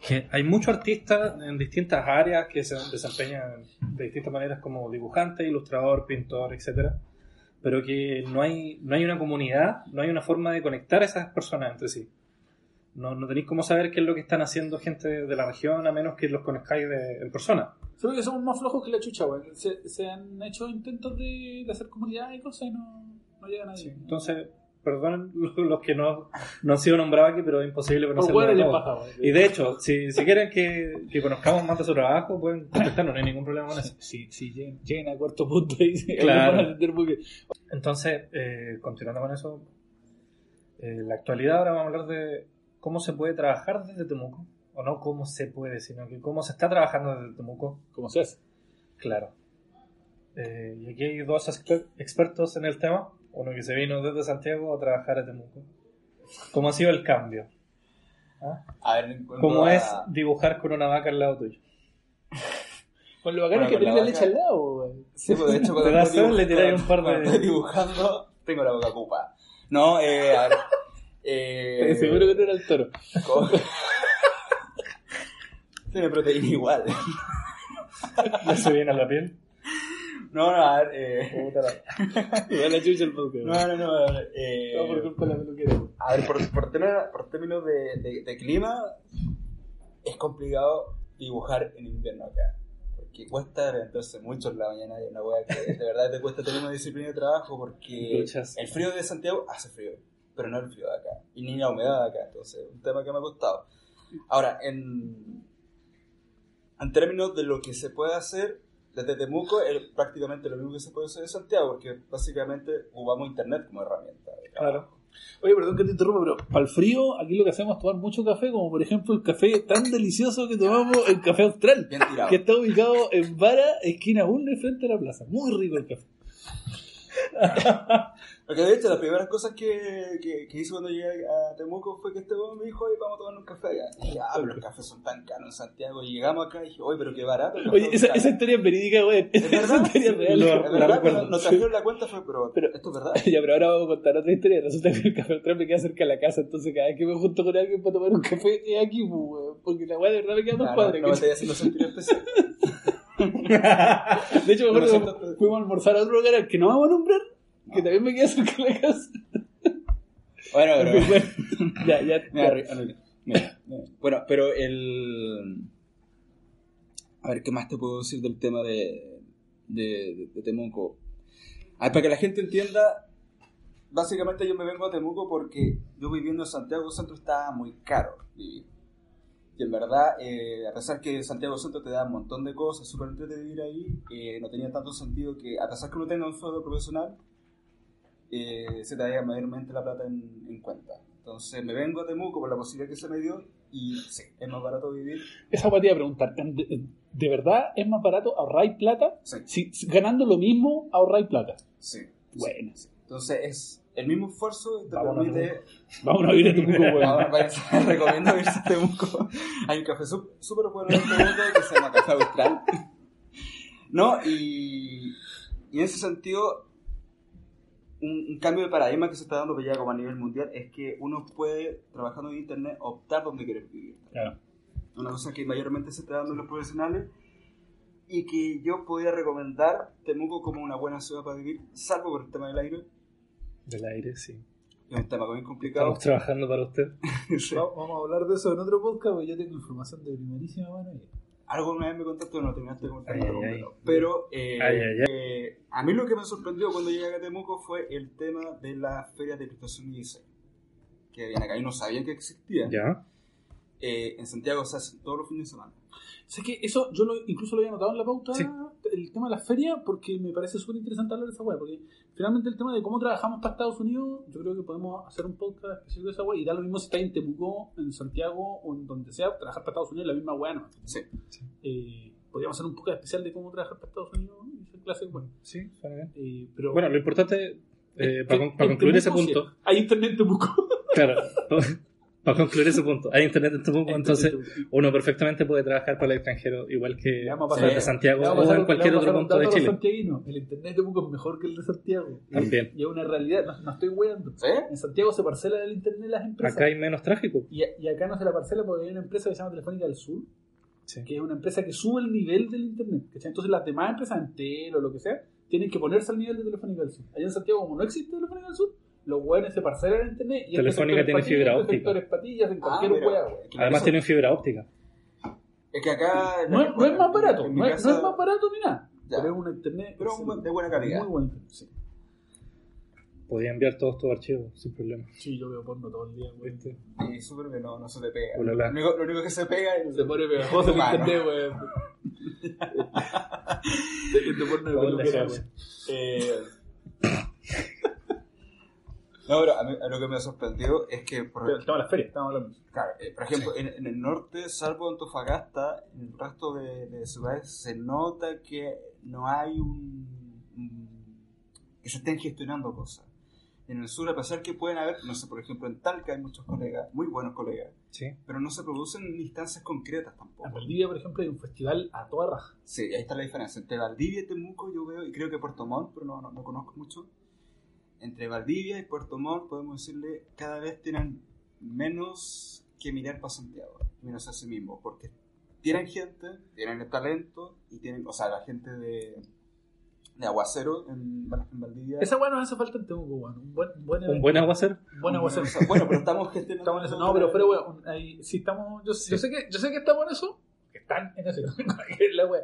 Que hay muchos artistas en distintas áreas que se desempeñan de distintas maneras como dibujante, ilustrador, pintor, etcétera, pero que no hay, no hay una comunidad, no hay una forma de conectar a esas personas entre sí. No, no tenéis cómo saber qué es lo que están haciendo gente de la región a menos que los conozcáis de- en persona. Creo que somos más flojos que la chucha, güey. Se, se han hecho intentos de, de hacer comunidad y cosas y no, no llega nadie. Entonces, perdonen los, los que no, no han sido nombrados aquí, pero es imposible conocerlos güey. Y de hecho, si, si quieren que, que conozcamos más de su trabajo, pueden contactarnos, no hay ningún problema con eso. Si, si lleguen, lleguen a cuarto punto y se Claro. van a entender muy bien. Entonces, eh, continuando con eso, eh, la actualidad ahora vamos a hablar de cómo se puede trabajar desde Temuco. O no cómo se puede, sino que cómo se está trabajando desde Temuco. ¿Cómo se hace? Claro. Eh, y aquí hay dos exper- expertos en el tema. Uno que se vino desde Santiago a trabajar a Temuco. ¿Cómo ha sido el cambio? ¿Ah? A ver, ¿Cómo a- es dibujar con una vaca al lado tuyo? Con lo bacán Bueno, es que tenés la vaca- leche al lado, güey. Sí, pues de hecho, cuando estoy sed, le un par de- cuando estoy dibujando, tengo la boca ocupada. No, eh, a ver. Eh, Seguro que no era el toro. Tiene proteína igual. ¿Ya se viene a la piel? No, no, a ver. Eh, Igual la chucha el podcast. no, no, no. A ver, eh, No, por culpa de la peluquera. A ver, por, por, tema- por términos de, de- de clima, es complicado dibujar en invierno acá. Porque cuesta levantarse mucho en la mañana y una weá que de verdad te cuesta tener una disciplina de trabajo porque Luchas. el frío de Santiago hace frío, pero no el frío de acá. Y ni la humedad de acá, entonces, un tema que me ha costado. Ahora, en, en términos de lo que se puede hacer desde Temuco, es prácticamente lo mismo que se puede hacer en Santiago, porque básicamente ocupamos internet como herramienta. Claro. Oye, perdón que te interrumpa, pero para el frío, aquí lo que hacemos es tomar mucho café, como por ejemplo el café tan delicioso que tomamos en Café Austral, Bien tirado. que está ubicado en Vara, esquina 1 y frente a la plaza. Muy rico el café. Porque de hecho, las primeras cosas que, que, que hice cuando llegué a Temuco fue que este weón me dijo, oye, vamos a tomar un café allá. Y dije, ah, pero los cafés son tan caros en Santiago. Y llegamos acá y dije, oye, pero qué barato. Oye, esa, caro". esa historia es verídica, güey. ¿Es Esa verdad? historia es real. Es la verdad, recuerdo. cuando nos trajeron la cuenta fue, pero, Pero- esto es verdad. Ya, pero ahora vamos a contar otra historia. Resulta que el café Austral me queda cerca de la casa, entonces cada vez que me junto con alguien para tomar un café es aquí, pues, weón. Porque la weá de verdad me queda más padre. no ¿cachai? estoy haciendo sentir especial. De hecho, me No acuerdo que fuimos a almorzar a otro lugar al que no vamos a nombrar, que también me queda cerca de la casa. Bueno, pero... Bueno, ya, ya. Mira, mira. Bueno, pero el. A ver, ¿qué más te puedo decir del tema de, de, de Temuco? A ver, para que la gente entienda, básicamente yo me vengo a Temuco porque yo viviendo en Santiago Centro estaba muy caro vivir. Y en verdad, eh, a pesar que Santiago Centro te da un montón de cosas, súper entretenido vivir ahí, eh, no tenía tanto sentido que, a pesar que uno tenga un sueldo profesional, eh, se te vaya mayormente la plata en, en cuenta. Entonces me vengo a Temuco por la posibilidad que se me dio y sí, es más barato vivir. Esa iba a preguntar. ¿De, de verdad es más barato ahorrar plata? Sí, Si, ganando lo mismo, ahorrar plata. sí. Bueno. sí. Entonces es el mismo esfuerzo te Vámonos, permite... Vamos a vivir a tu cuco, weón. Ahora váyanse, recomiendo irse a Temuco. Hay un café súper bueno en Temuco que se llama Café Austral. ¿No? Y, y en ese sentido, un, un cambio de paradigma que se está dando ya como a nivel mundial es que uno puede, trabajando en Internet, optar donde quiere vivir. Claro. Una cosa que mayormente se está dando en los profesionales y que yo podría recomendar Temuco como una buena ciudad para vivir, salvo por el tema del aire, Del aire, sí. es un tema muy complicado. Estamos trabajando para usted. Sí. Va- Vamos a hablar de eso en otro podcast, porque yo tengo información de primerísima mano. ahí. Algo una vez me contaste, no terminaste ay, completo. Pero eh, Ay, ay, ay. eh, a mí lo que me sorprendió cuando llegué a Temuco fue el tema de la feria de ilustración y diseño. Que habían acá y no sabía que existía. ¿Ya? Eh, en Santiago se hacen todos los fines de semana. Sé que eso yo lo, incluso lo había notado en la pauta, Sí. el tema de la feria, porque me parece súper interesante hablar de esa weá. Porque finalmente el tema de cómo trabajamos para Estados Unidos, yo creo que podemos hacer un podcast específico de esa weá. Y da lo mismo si está en Temuco, en Santiago o en donde sea, trabajar para Estados Unidos es la misma weá, ¿no? Sí. Eh, podríamos hacer un podcast especial de cómo trabajar para Estados Unidos y hacer clases, bueno. Sí, suena bien. Eh, pero, Bueno, lo importante, eh, en- para, para concluir ese punto, sí. Hay internet en Temuco. claro, para concluir ese punto, hay internet en Temuco, entonces uno perfectamente puede trabajar para el extranjero, igual que Le vamos a pasar- desde Santiago o pasar- en cualquier otro pasar punto de Chile. El internet de Temuco es mejor que el de Santiago. Y- También. Y es una realidad, no, no estoy weando. ¿Sí? En Santiago se parcela el internet las empresas. Acá hay menos tráfico. Y, y acá no se la parcela porque hay una empresa que se llama Telefónica del Sur, Sí. que es una empresa que sube el nivel del internet. ¿cachai? Entonces las demás empresas, Entel o lo que sea, tienen que ponerse al nivel de Telefónica del Sur. Allá en Santiago, como no existe Telefónica del Sur, los weones se parcelan el internet y Telefónica este tiene fibra óptica. Este patillas en Ah, cualquier wea, wea. Además Eso- tienen fibra óptica. Es que acá... No es, no es más barato, en no es, casa- no es más barato ni nada. Ya. Pero es un internet Pero sí, de buena calidad. Muy buen internet, sí. Podía enviar todos tus archivos sin problema. Sí, yo veo porno todo el día, güey. ¿Viste? Y súper que no, no se te pega. Lo, único, lo único que se pega es... Se pone pegajoso Humano. internet, güey. Este porno de peluquera, güey. Eh, No, pero a, mí, a lo que me sorprendió es que, por, Pero tema de las ferias, estamos hablando. claro, eh, por ejemplo, en, en el norte, salvo Antofagasta, en el resto de, de ciudades se nota que no hay un, un- que se estén gestionando cosas. En el sur, a pesar que pueden haber, no sé, por ejemplo, en Talca hay muchos colegas, muy buenos colegas, Sí. pero no se producen instancias concretas tampoco. En Valdivia, por ejemplo, hay un festival a toda raja. Sí, ahí está la diferencia. Entre Valdivia y Temuco yo veo, y creo que Puerto Montt, pero no, no, no conozco mucho. Entre Valdivia y Puerto Montt, podemos decirle, cada vez tienen menos que mirar para Santiago, menos a sí mismos, porque tienen gente, tienen el talento, y tienen, o sea, la gente de, de Aguacero en, Val- en Valdivia. Esa weá nos hace falta en Temuco, weón. Un buen, un buen, Un buen aguacero. un buen aguacero. Bueno, pero estamos gestionando. Estamos en eso. No, pero, pero weón, ahí sí estamos. Yo, yo sé que, yo sé que estamos en eso. Que están en eso. la weá.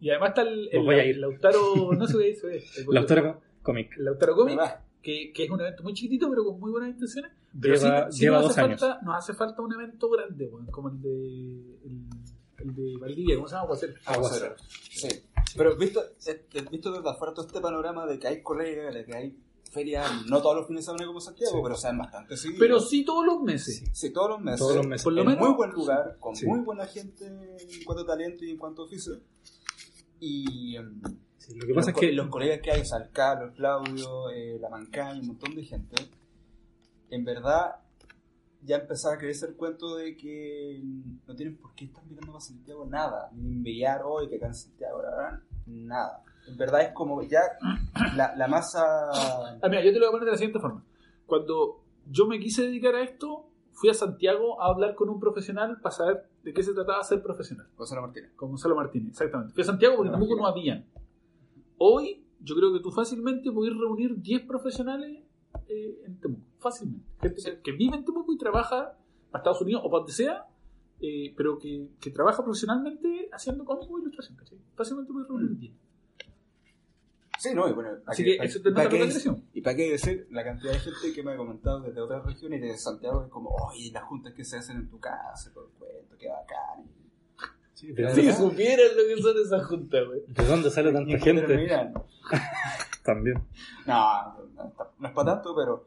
Y además está el, el, Lautaro. No se ve, se ve. El, La autora cómic. el Lautaro Comic, ¿Verdad? Que, que es un evento muy chiquitito, pero con muy buenas intenciones. Pero Lleva- sí, sí lleva nos, dos hace años. falta, nos hace falta un evento grande, weón, como el de. El, el de Valdivia, ¿cómo se llama? Aguacero. Aguacero. Sí. Pero visto, visto desde afuera todo este panorama de que hay colegas, de que hay ferias, no todos los fines de semana como Santiago, Sí. pero sean bastante seguidos. Pero sí todos los meses. Sí, todos los meses. Todos los meses. Por lo en menos- muy buen lugar, con Sí. muy buena gente en cuanto a talento y en cuanto a oficio. Y, em, Sí, lo que los, pasa es co- que los colegas que hay, San Carlos, Claudio, eh, La Mancay, un montón de gente, en verdad ya empezaba a creerse el cuento de que no tienen por qué estar mirando para Santiago nada, ni enviar hoy que acá en Santiago, nada. En verdad es como ya la, la masa... Ah, mira, yo te lo voy a poner de la siguiente forma. Cuando yo me quise dedicar a esto, fui a Santiago a hablar con un profesional para saber de qué se trataba ser profesional. Gonzalo Martínez. Con Gonzalo Martínez, exactamente. Fui a Santiago porque tampoco no habían. Hoy, yo creo que tú fácilmente puedes reunir 10 profesionales eh, en Temuco. Fácilmente. Gente que, que vive en Temuco y trabaja para Estados Unidos o para donde sea, eh, pero que, que trabaja profesionalmente haciendo cómic o ilustración. ¿cachai? Fácilmente puedes reunir 10. Sí, no, y bueno, Así ¿para que qué- eso te para qué es- dirección. Y para qué decir, la cantidad de gente que me ha comentado desde otras regiones y desde Santiago es como, oye, las juntas que se hacen en tu casa, todo el cuento, qué bacán. Sí, ¿de, Si supieran lo que son esas juntas, güey. de dónde sale tanta gente? También. No, no, no es para tanto, pero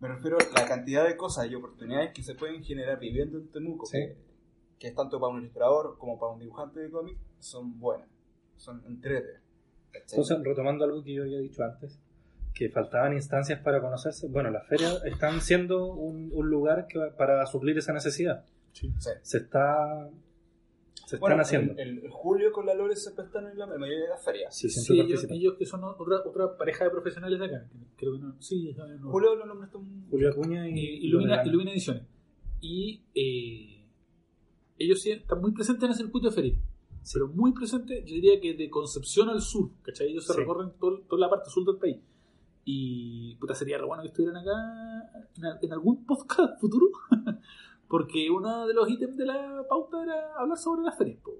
me refiero a la cantidad de cosas y oportunidades que se pueden generar viviendo en Temuco, Sí. que, que es tanto para un ilustrador como para un dibujante de cómic, son buenas, son entrete. Entonces, retomando algo que yo había dicho antes, que faltaban instancias para conocerse. Bueno, las ferias están siendo un, un lugar que, para suplir esa necesidad. Sí. Se está se están Bueno, haciendo. El, el- el Julio con la Lore siempre están en la mayoría de las ferias. Sí, Sí, ellos, ellos que son otra, otra pareja de profesionales de acá. Creo que no. Sí, no, no. Julio lo nombraste un... Julio Acuña y, y Ilumina. Ilumina Ediciones. Y eh, ellos sí están muy presentes en el circuito de feria. Pero muy presentes, yo diría que de Concepción al sur. ¿Cachai? Ellos se Sí. recorren todo- toda la parte sur del país. Y puta, sería re bueno que estuvieran acá en, en algún podcast futuro. Porque uno de los ítems de la pauta era hablar sobre las ferias. po.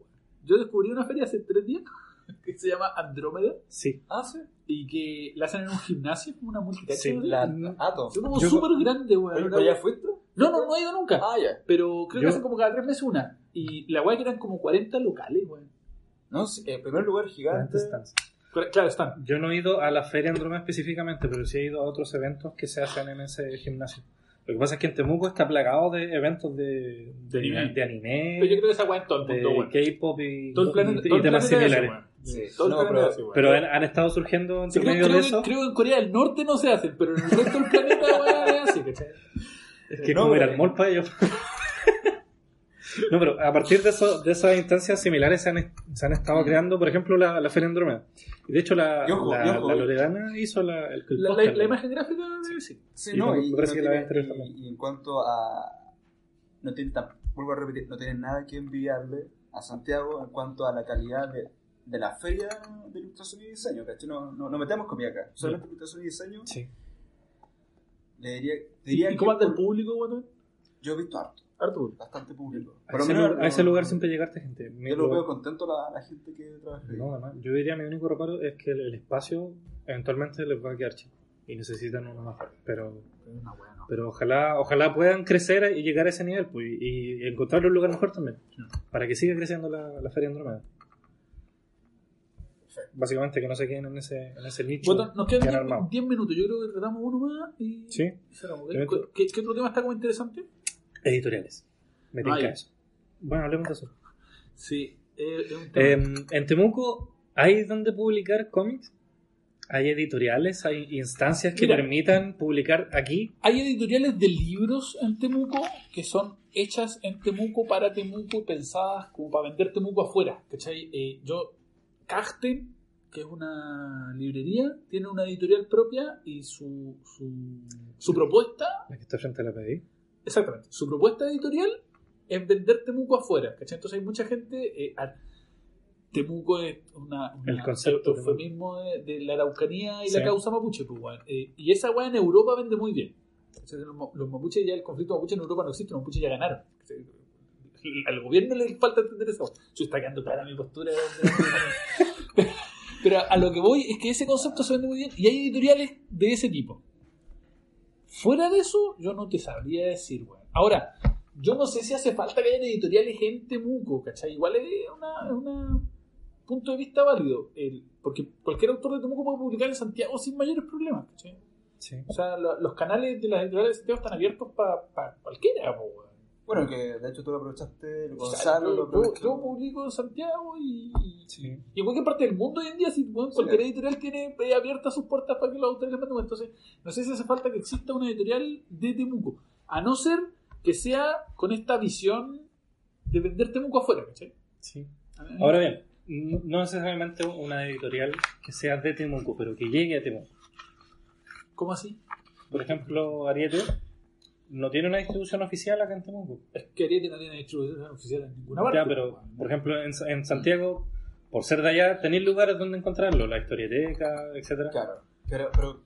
Yo descubrí una feria hace tres días que se llama Andrómeda Sí. Ah, sí. y que la hacen en un gimnasio, como una multicancha. Sí, ¿no? La. Ato. Es como súper grande, weón. ¿pero ya fuiste? No, no, no he ido nunca. Ah, ya. Pero creo Yo- que hacen como cada tres meses una. Y la weá que eran como 40 locales, weón. No, sí, en primer lugar, gigante. Claro, están. Yo no he ido a la Feria Andrómeda específicamente, pero sí he ido a otros eventos que se hacen en ese gimnasio. Lo que pasa es que en Temuco está plagado de eventos de, de, anime. de anime, Pero yo creo que esa weá en todo el de. K-pop y, Todo el planeta, y- y todo el temas es similares. Sí. Todo No, pero- es así. Pero han, han estado surgiendo Sí, entre creo, medio creo de que- eso. creo que en Corea del Norte no se hacen, pero en el resto del planeta, weón, es así, ¿cachai? Es que No, como ir al mall para ellos. no, pero a partir de, eso, de esas instancias similares se han, se han estado Mm. creando, por ejemplo, la, la Feria Andrómeda. Y de hecho, la, ojo, la, y ojo. la Loredana hizo la, el, el La, imagen gráfica debe ser. Sí, Y no, me y, parece no tiene- y- y en cuanto a. No tienen, tam- vuelvo a repetir, no tienen nada que enviarle a Santiago en cuanto a la calidad de, de la feria de ilustración y diseño. ¿cachai? No, no, no metemos comida acá, solamente ilustración y diseño. Sí. Le diría, diría ¿Y cómo anda el público, weón? Yo he visto harto, Bastante público. A ese, lugar, a ese no- lugar siempre llegarte gente. Mi- Yo lo veo contento la, la gente que trabaja ahí. No, además, yo diría mi único reparo es que el, el espacio eventualmente les va a quedar chico y necesitan uno más. Pero, pero ojalá, ojalá puedan crecer y llegar a ese nivel pues, y, y encontrar un lugar mejor también para que siga creciendo la, la Feria Andrómeda. Básicamente que no se queden en ese, en ese nicho Bueno, nos quedan armado. 10 minutos. Yo creo que tratamos uno más y, Sí. cerramos. Yo ¿Qué, qué- qué otro tema está como interesante? Editoriales. Me tinca eso. Bueno, hablemos de eso. Sí, eh, es un tema. Em, en Temuco, ¿hay donde publicar cómics? ¿Hay editoriales? ¿Hay instancias que Mira. permitan publicar aquí? Hay editoriales de libros en Temuco que son hechas en Temuco para Temuco y pensadas como para vender Temuco afuera. ¿Cachai? Eh, yo, Cachten, que es una librería, tiene una editorial propia y su, su, su propuesta, La que está frente a la PDI. Exactamente, su propuesta editorial es vender Temuco afuera. ¿cachai? Entonces hay mucha gente... eh, a- Temuco es una, una- El concepto eufemismo de, de la araucanía y la causa mapuche. Pues. Eh, y esa weá en Europa vende muy bien. Los, ma- los mapuches ya el conflicto mapuche en Europa no existe, los mapuches ya ganaron. Al gobierno le falta entender eso. Yo está quedando clara mi postura. Pero a lo que voy es que ese concepto se vende muy bien y hay editoriales de ese tipo. Fuera de eso, yo no te sabría decir, weón. Ahora, yo no sé si hace falta que hayan editoriales en Temuco, ¿cachai? Igual es una, una punto de vista válido. El, porque cualquier autor de Temuco puede publicar en Santiago sin mayores problemas, ¿cachai? Sí. O sea, lo- los canales de las editoriales de Santiago están abiertos para cualquiera, po, weón. Bueno, que de hecho tú lo aprovechaste, O sea, Gonzalo yo, lo yo- aprovechó. yo publico en Santiago y, Sí. y en cualquier parte del mundo hoy en día, si bueno, cualquier editorial tiene eh, abiertas sus puertas para que los autores les manden. Entonces, no sé si hace falta que exista una editorial de Temuco. A no ser que sea con esta visión de vender Temuco afuera, ¿cachai? Sí. Ahora bien, no necesariamente una editorial que sea de Temuco, pero que llegue a Temuco. ¿Cómo así? Por ejemplo, Ariete no tiene una distribución oficial acá en Temuco. Es que Ariete no tiene distribución oficial en ninguna parte. Ya, pero, por ejemplo, en, en Santiago, por ser de allá, tenéis lugares donde encontrarlo, la historieteca, etcétera. Claro, pero, pero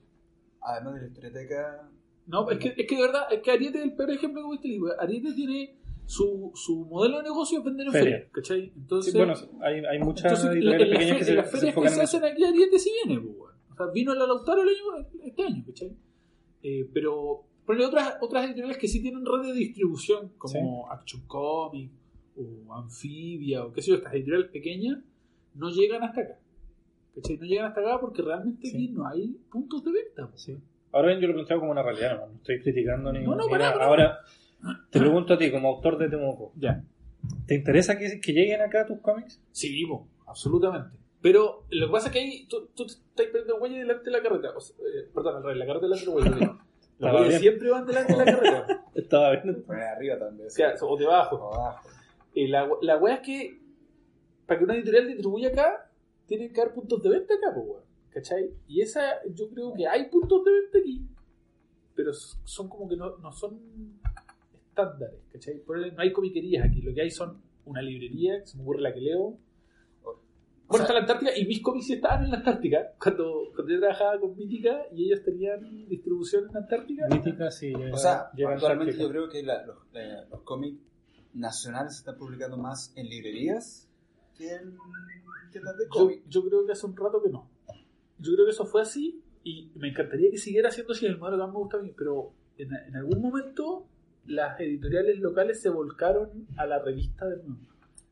además de la historieteca, No, es que, es que de verdad, es que Ariete es el peor ejemplo que viste. Ariete tiene su, su modelo de negocio es vender en Feria. feria, ¿cachai? Entonces, Sí, bueno, hay, hay muchas entonces, editoriales en pequeñas fe- que se, las se ferias que se en eso. hacen aquí Ariete sí viene, pues, weón. O sea, vino el Lautaro el año, este año, ¿cachai? Eh, pero, pero hay otras, otras editoriales que sí tienen red de distribución, como Action Comics o Amphibia o qué sé yo, estas editoriales pequeñas, no llegan hasta acá. ¿Cachai? No llegan hasta acá porque realmente Sí. aquí no hay puntos de venta. pues. Sí. Ahora bien, yo lo planteo como una realidad, no, no estoy criticando ni, No, no, para. Ahora, te pregunto a ti, como autor de Temuco, Ya. ¿te interesa que, que lleguen acá tus cómics? Sí, vivo, absolutamente. Pero lo que pasa es que ahí tú, tú estás perdiendo huella delante de la carreta. O sea, eh, perdón, al revés, la carreta delante de la huella. Los bien. siempre van delante de la carreta. Estaba bien. arriba también. o, sea, o debajo. o abajo. Y la, la wea es que para que una editorial distribuya acá, tienen que haber puntos de venta acá, pues, weón. ¿Cachai? Y esa, yo creo que hay puntos de venta aquí, pero son como que no, no son estándares, ¿cachai? Por ejemplo, no hay comiquerías aquí, lo que hay son una librería, que se me ocurre la que leo. Bueno, está la Antártica y mis cómics sí estaban en la Antártica. Cuando, cuando yo trabajaba con Mítica y ellos tenían distribución en la Antártica. Mítica, sí. llega- O sea, actualmente Antártica. yo creo que la- los, la- los cómics nacionales se están publicando más en librerías que en tiendas de Yo, cómics. yo creo que hace un rato que no. Yo creo que eso fue así y me encantaría que siguiera siendo así. El modelo que más me gusta a mí, pero en, en algún momento las editoriales locales se volcaron a la revista de nuevo.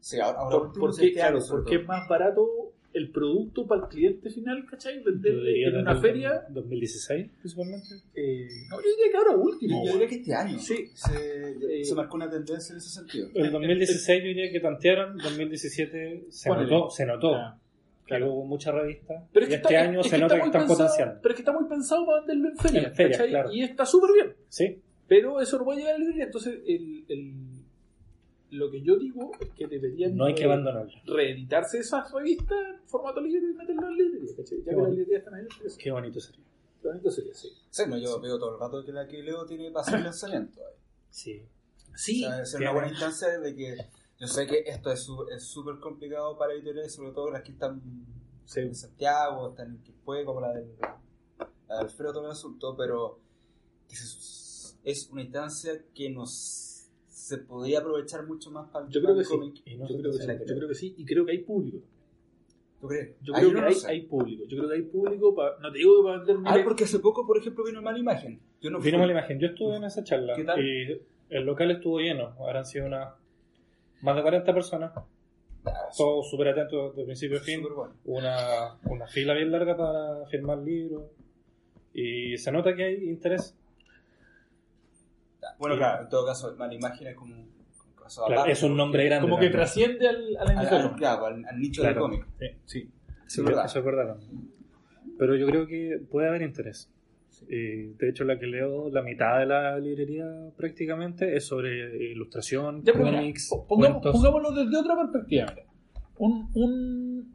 Sí, ahora, ahora Por- porque, este claro, porque es más barato el producto para el cliente final, ¿cachai? Yo Venderle diría en una feria. 2016, principalmente. eh, no, yo diría que ahora último. Yo diría que este año Sí. se, Eh, se marcó una tendencia en ese sentido. El 2016 yo diría que tantearon, 2017 se notó, se notó. Que claro. hubo mucha revista. Pero es y que este está- año es se que nota que están pensado- potenciando. Pero es que está muy pensado para venderlo en feria, En feria, ¿cachai? claro. Y está súper bien. Sí, Pero eso no puede llegar a la librería. Entonces, el, el- lo que yo digo es que deberían no hay que abandonarlo. reeditarse esas revistas en formato libre y meterlas en librería. ¿cachai? Ya Qué que las librerías están ahí, eso. Qué bonito sería. Qué bonito sería, sí. Sí, no, yo veo todo el rato que la que leo tiene bastante lanzamiento. ahí. Sí. Sí, O sea, es una buena instancia de que yo sé que esto es su- es súper complicado para editoriales, sobre todo las que están Sí. en Santiago, están en Quilpué, como la del, la del Alfredo, todo el asunto, pero que se- es una instancia que nos se podría aprovechar mucho más para el Yo creo que sí. no yo, creo que sí. yo creo que sí. Y creo que hay público. ¿Tú crees? Yo creo que hay, hay público. Yo creo que hay público para. No te digo que para vender Ah, porque hace poco, por ejemplo, vino mala imagen. Yo no. Vino mala imagen. Yo estuve en esa charla ¿Qué tal? y el local estuvo lleno. Habrán sido unas más de 40 personas. Ah, Todos súper atentos de principio a fin. bueno. Una, una fila bien larga para firmar libros. Y se nota que hay interés. Bueno, claro, en todo caso, mala imagen es como un caso Claro, aparte, es un nombre grande. como que también. trasciende al, a la al, indicación. al- claro, al- al nicho Claro. del cómic. Sí, sí. Sí, es verdad. eso es verdad. Pero yo creo que puede haber interés. De hecho, la que leo, la mitad de la librería prácticamente es sobre ilustración, cómics, pongamos- pongámoslo desde otra perspectiva. mira. Un, un,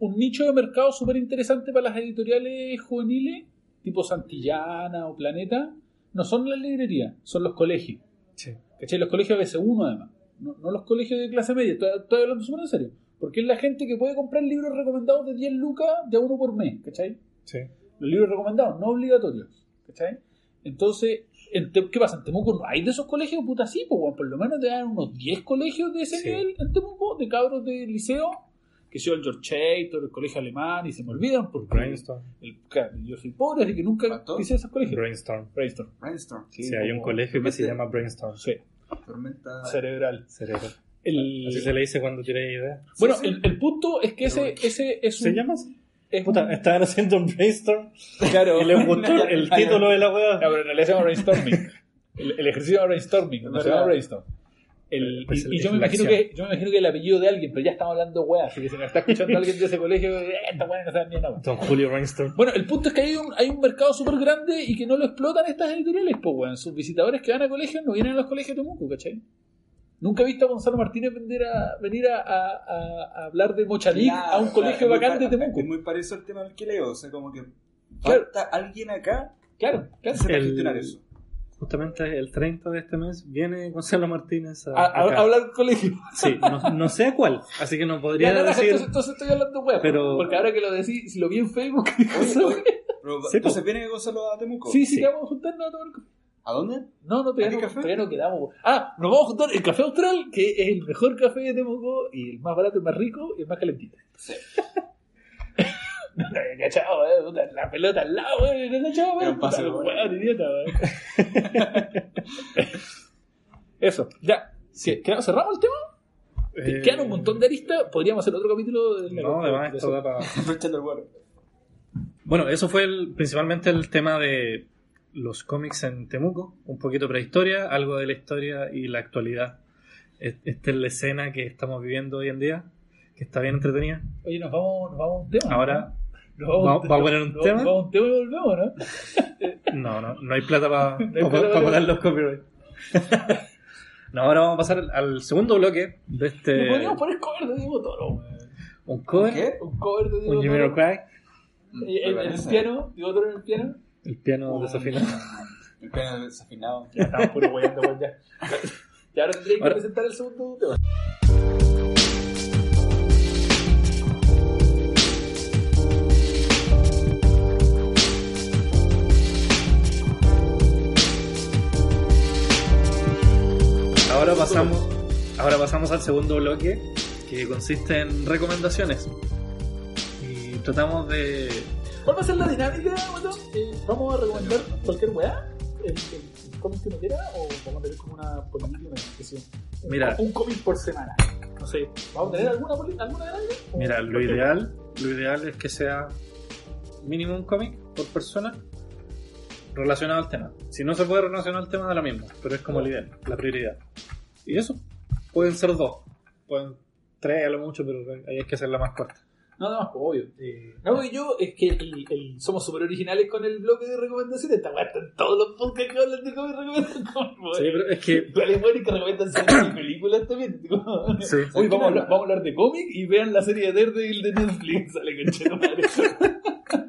un nicho de mercado súper interesante para las editoriales juveniles, tipo Santillana o Planeta, no son las librerías, son los colegios. Sí. ¿Cachai? Los colegios BC1 además. No, no los colegios de clase media, estoy, estoy hablando súper en serio. Porque es la gente que puede comprar libros recomendados de 10 lucas de a uno por mes, ¿cachai? Sí. Los libros recomendados, no obligatorios. ¿Cachai? Entonces, en ¿qué pasa? ¿En Temuco no hay de esos colegios? Puta, sí, pues, por lo menos te dan unos 10 colegios de ese Sí. nivel en Temuco, de cabros de liceo, que sea el George Chator, el colegio alemán, y se me olvidan porque Brainstorm. el- claro, yo soy pobre, así que nunca hice esos colegios. Brainstorm. Brainstorm. Brainstorm, Sí, hay un colegio que se llama Brainstorm. Sí, tormenta. cerebral. Cerebro. El- Así se le dice cuando tiene idea. Bueno, Sí, sí. El, el punto es que ese, ese es ¿Se un- llama así? es Puta, un- estaban haciendo un brainstorm claro, y les gustó el título de la No, wea. pero en realidad se llama brainstorming. El, el ejercicio se llama brainstorming, no se llama brainstorm. El, Pues y, yo, me imagino que, yo me imagino que el apellido de alguien, pero ya estamos hablando de weá, así que si me está escuchando alguien de ese colegio, eh, esta weá no sabe ni nada. Don Julio Rainstorm. Bueno, el punto es que hay un, hay un mercado súper grande y que no lo explotan estas editoriales, pues, weón. Sus visitadores que van a colegios no vienen a los colegios de Temuco, ¿cachai? Nunca he visto a Gonzalo Martínez vender a, venir a, a- hablar de Mochalic Claro, a un colegio claro, bacán de Temuco. Es muy parecido al tema del que leo. O sea, como que Claro. falta alguien acá Claro, claro. El- gestionar eso. Justamente el 30 de este mes viene Gonzalo Martínez a, A, a- hablar del colegio. Sí, no, no sé cuál, así que no podría Ya, no, decir. entonces, entonces estoy hablando weá. Pero- Porque ahora que lo decís, si lo vi en Facebook, Oye, oye, pero, Sí, entonces viene Gonzalo a Temuco. sí, sí, Sí. que vamos a juntarnos a tomar. ¿A dónde? No, no, ¿A todavía no, café? todavía no quedamos. Ah, nos vamos a juntar el Café Austral, que es el mejor café de Temuco y el más barato, el más rico y el más calentito. Sí. No te había cachado, eh, la pelota al lado, eh, no cachado, eh, puta, idiota. Eso, ya. ¿Qué- qué- ¿Cerramos el tema? Eh, Quedan un montón de aristas, podríamos hacer otro capítulo de No, además esto da para. Bueno, eso fue el- principalmente el tema de los cómics en Temuco, un poquito prehistoria, algo de la historia y la actualidad. Es- Esta es la escena que estamos viviendo hoy en día, que está bien entretenida. Oye, nos vamos, nos vamos a un tema. Ahora, ¿no? ¿vamos- vamos a poner un tema? Vamos a un tema y volvemos, ¿no? no, no, no hay plata para plata para- pagar los copyrights. no, ahora vamos a pasar al, al segundo bloque de este. Podríamos poner cover de Diego Toro. Un cover, ¿Qué? Un cover de Diego un Jimmy Toro. Cry, Eh, en el piano, Diego Toro en el piano. el piano desafinado. El piano desafinado. Ya estamos puro weyando, weón, ya. Y ahora tendría que Ahora- presentar el segundo tema. Pasamos, ahora pasamos al segundo bloque, que consiste en recomendaciones. Y tratamos de. ¿Cuál va a ser la dinámica? Eh, ¿Vamos a recomendar cualquier weá? ¿El, el, cómic que uno quiera? ¿O vamos a tener como una política, una discusión? Mira. Un cómic por semana. No sé. ¿Vamos a tener alguna, alguna grande? ¿O Mira, lo ideal, lo ideal es que sea mínimo un cómic por persona relacionado al tema. Si no se puede relacionar al tema, da lo mismo, pero es como el ideal, la prioridad. Y eso, pueden ser dos, pueden tres a lo mucho, pero ahí hay que hacerla más corta. No, no, pues, obvio. Eh, no, porque yo es que el- el- somos súper originales con el bloque de recomendaciones. Esta weá en todos los podcasts que hablan de cómics recomiendan cómics. Sí, pero es que. Es bueno y que recomiendan series y películas también. Sí. Hoy vamos a, hablar, vamos a hablar de cómic y vean la serie de Daredevil de Netflix. Sale con madre.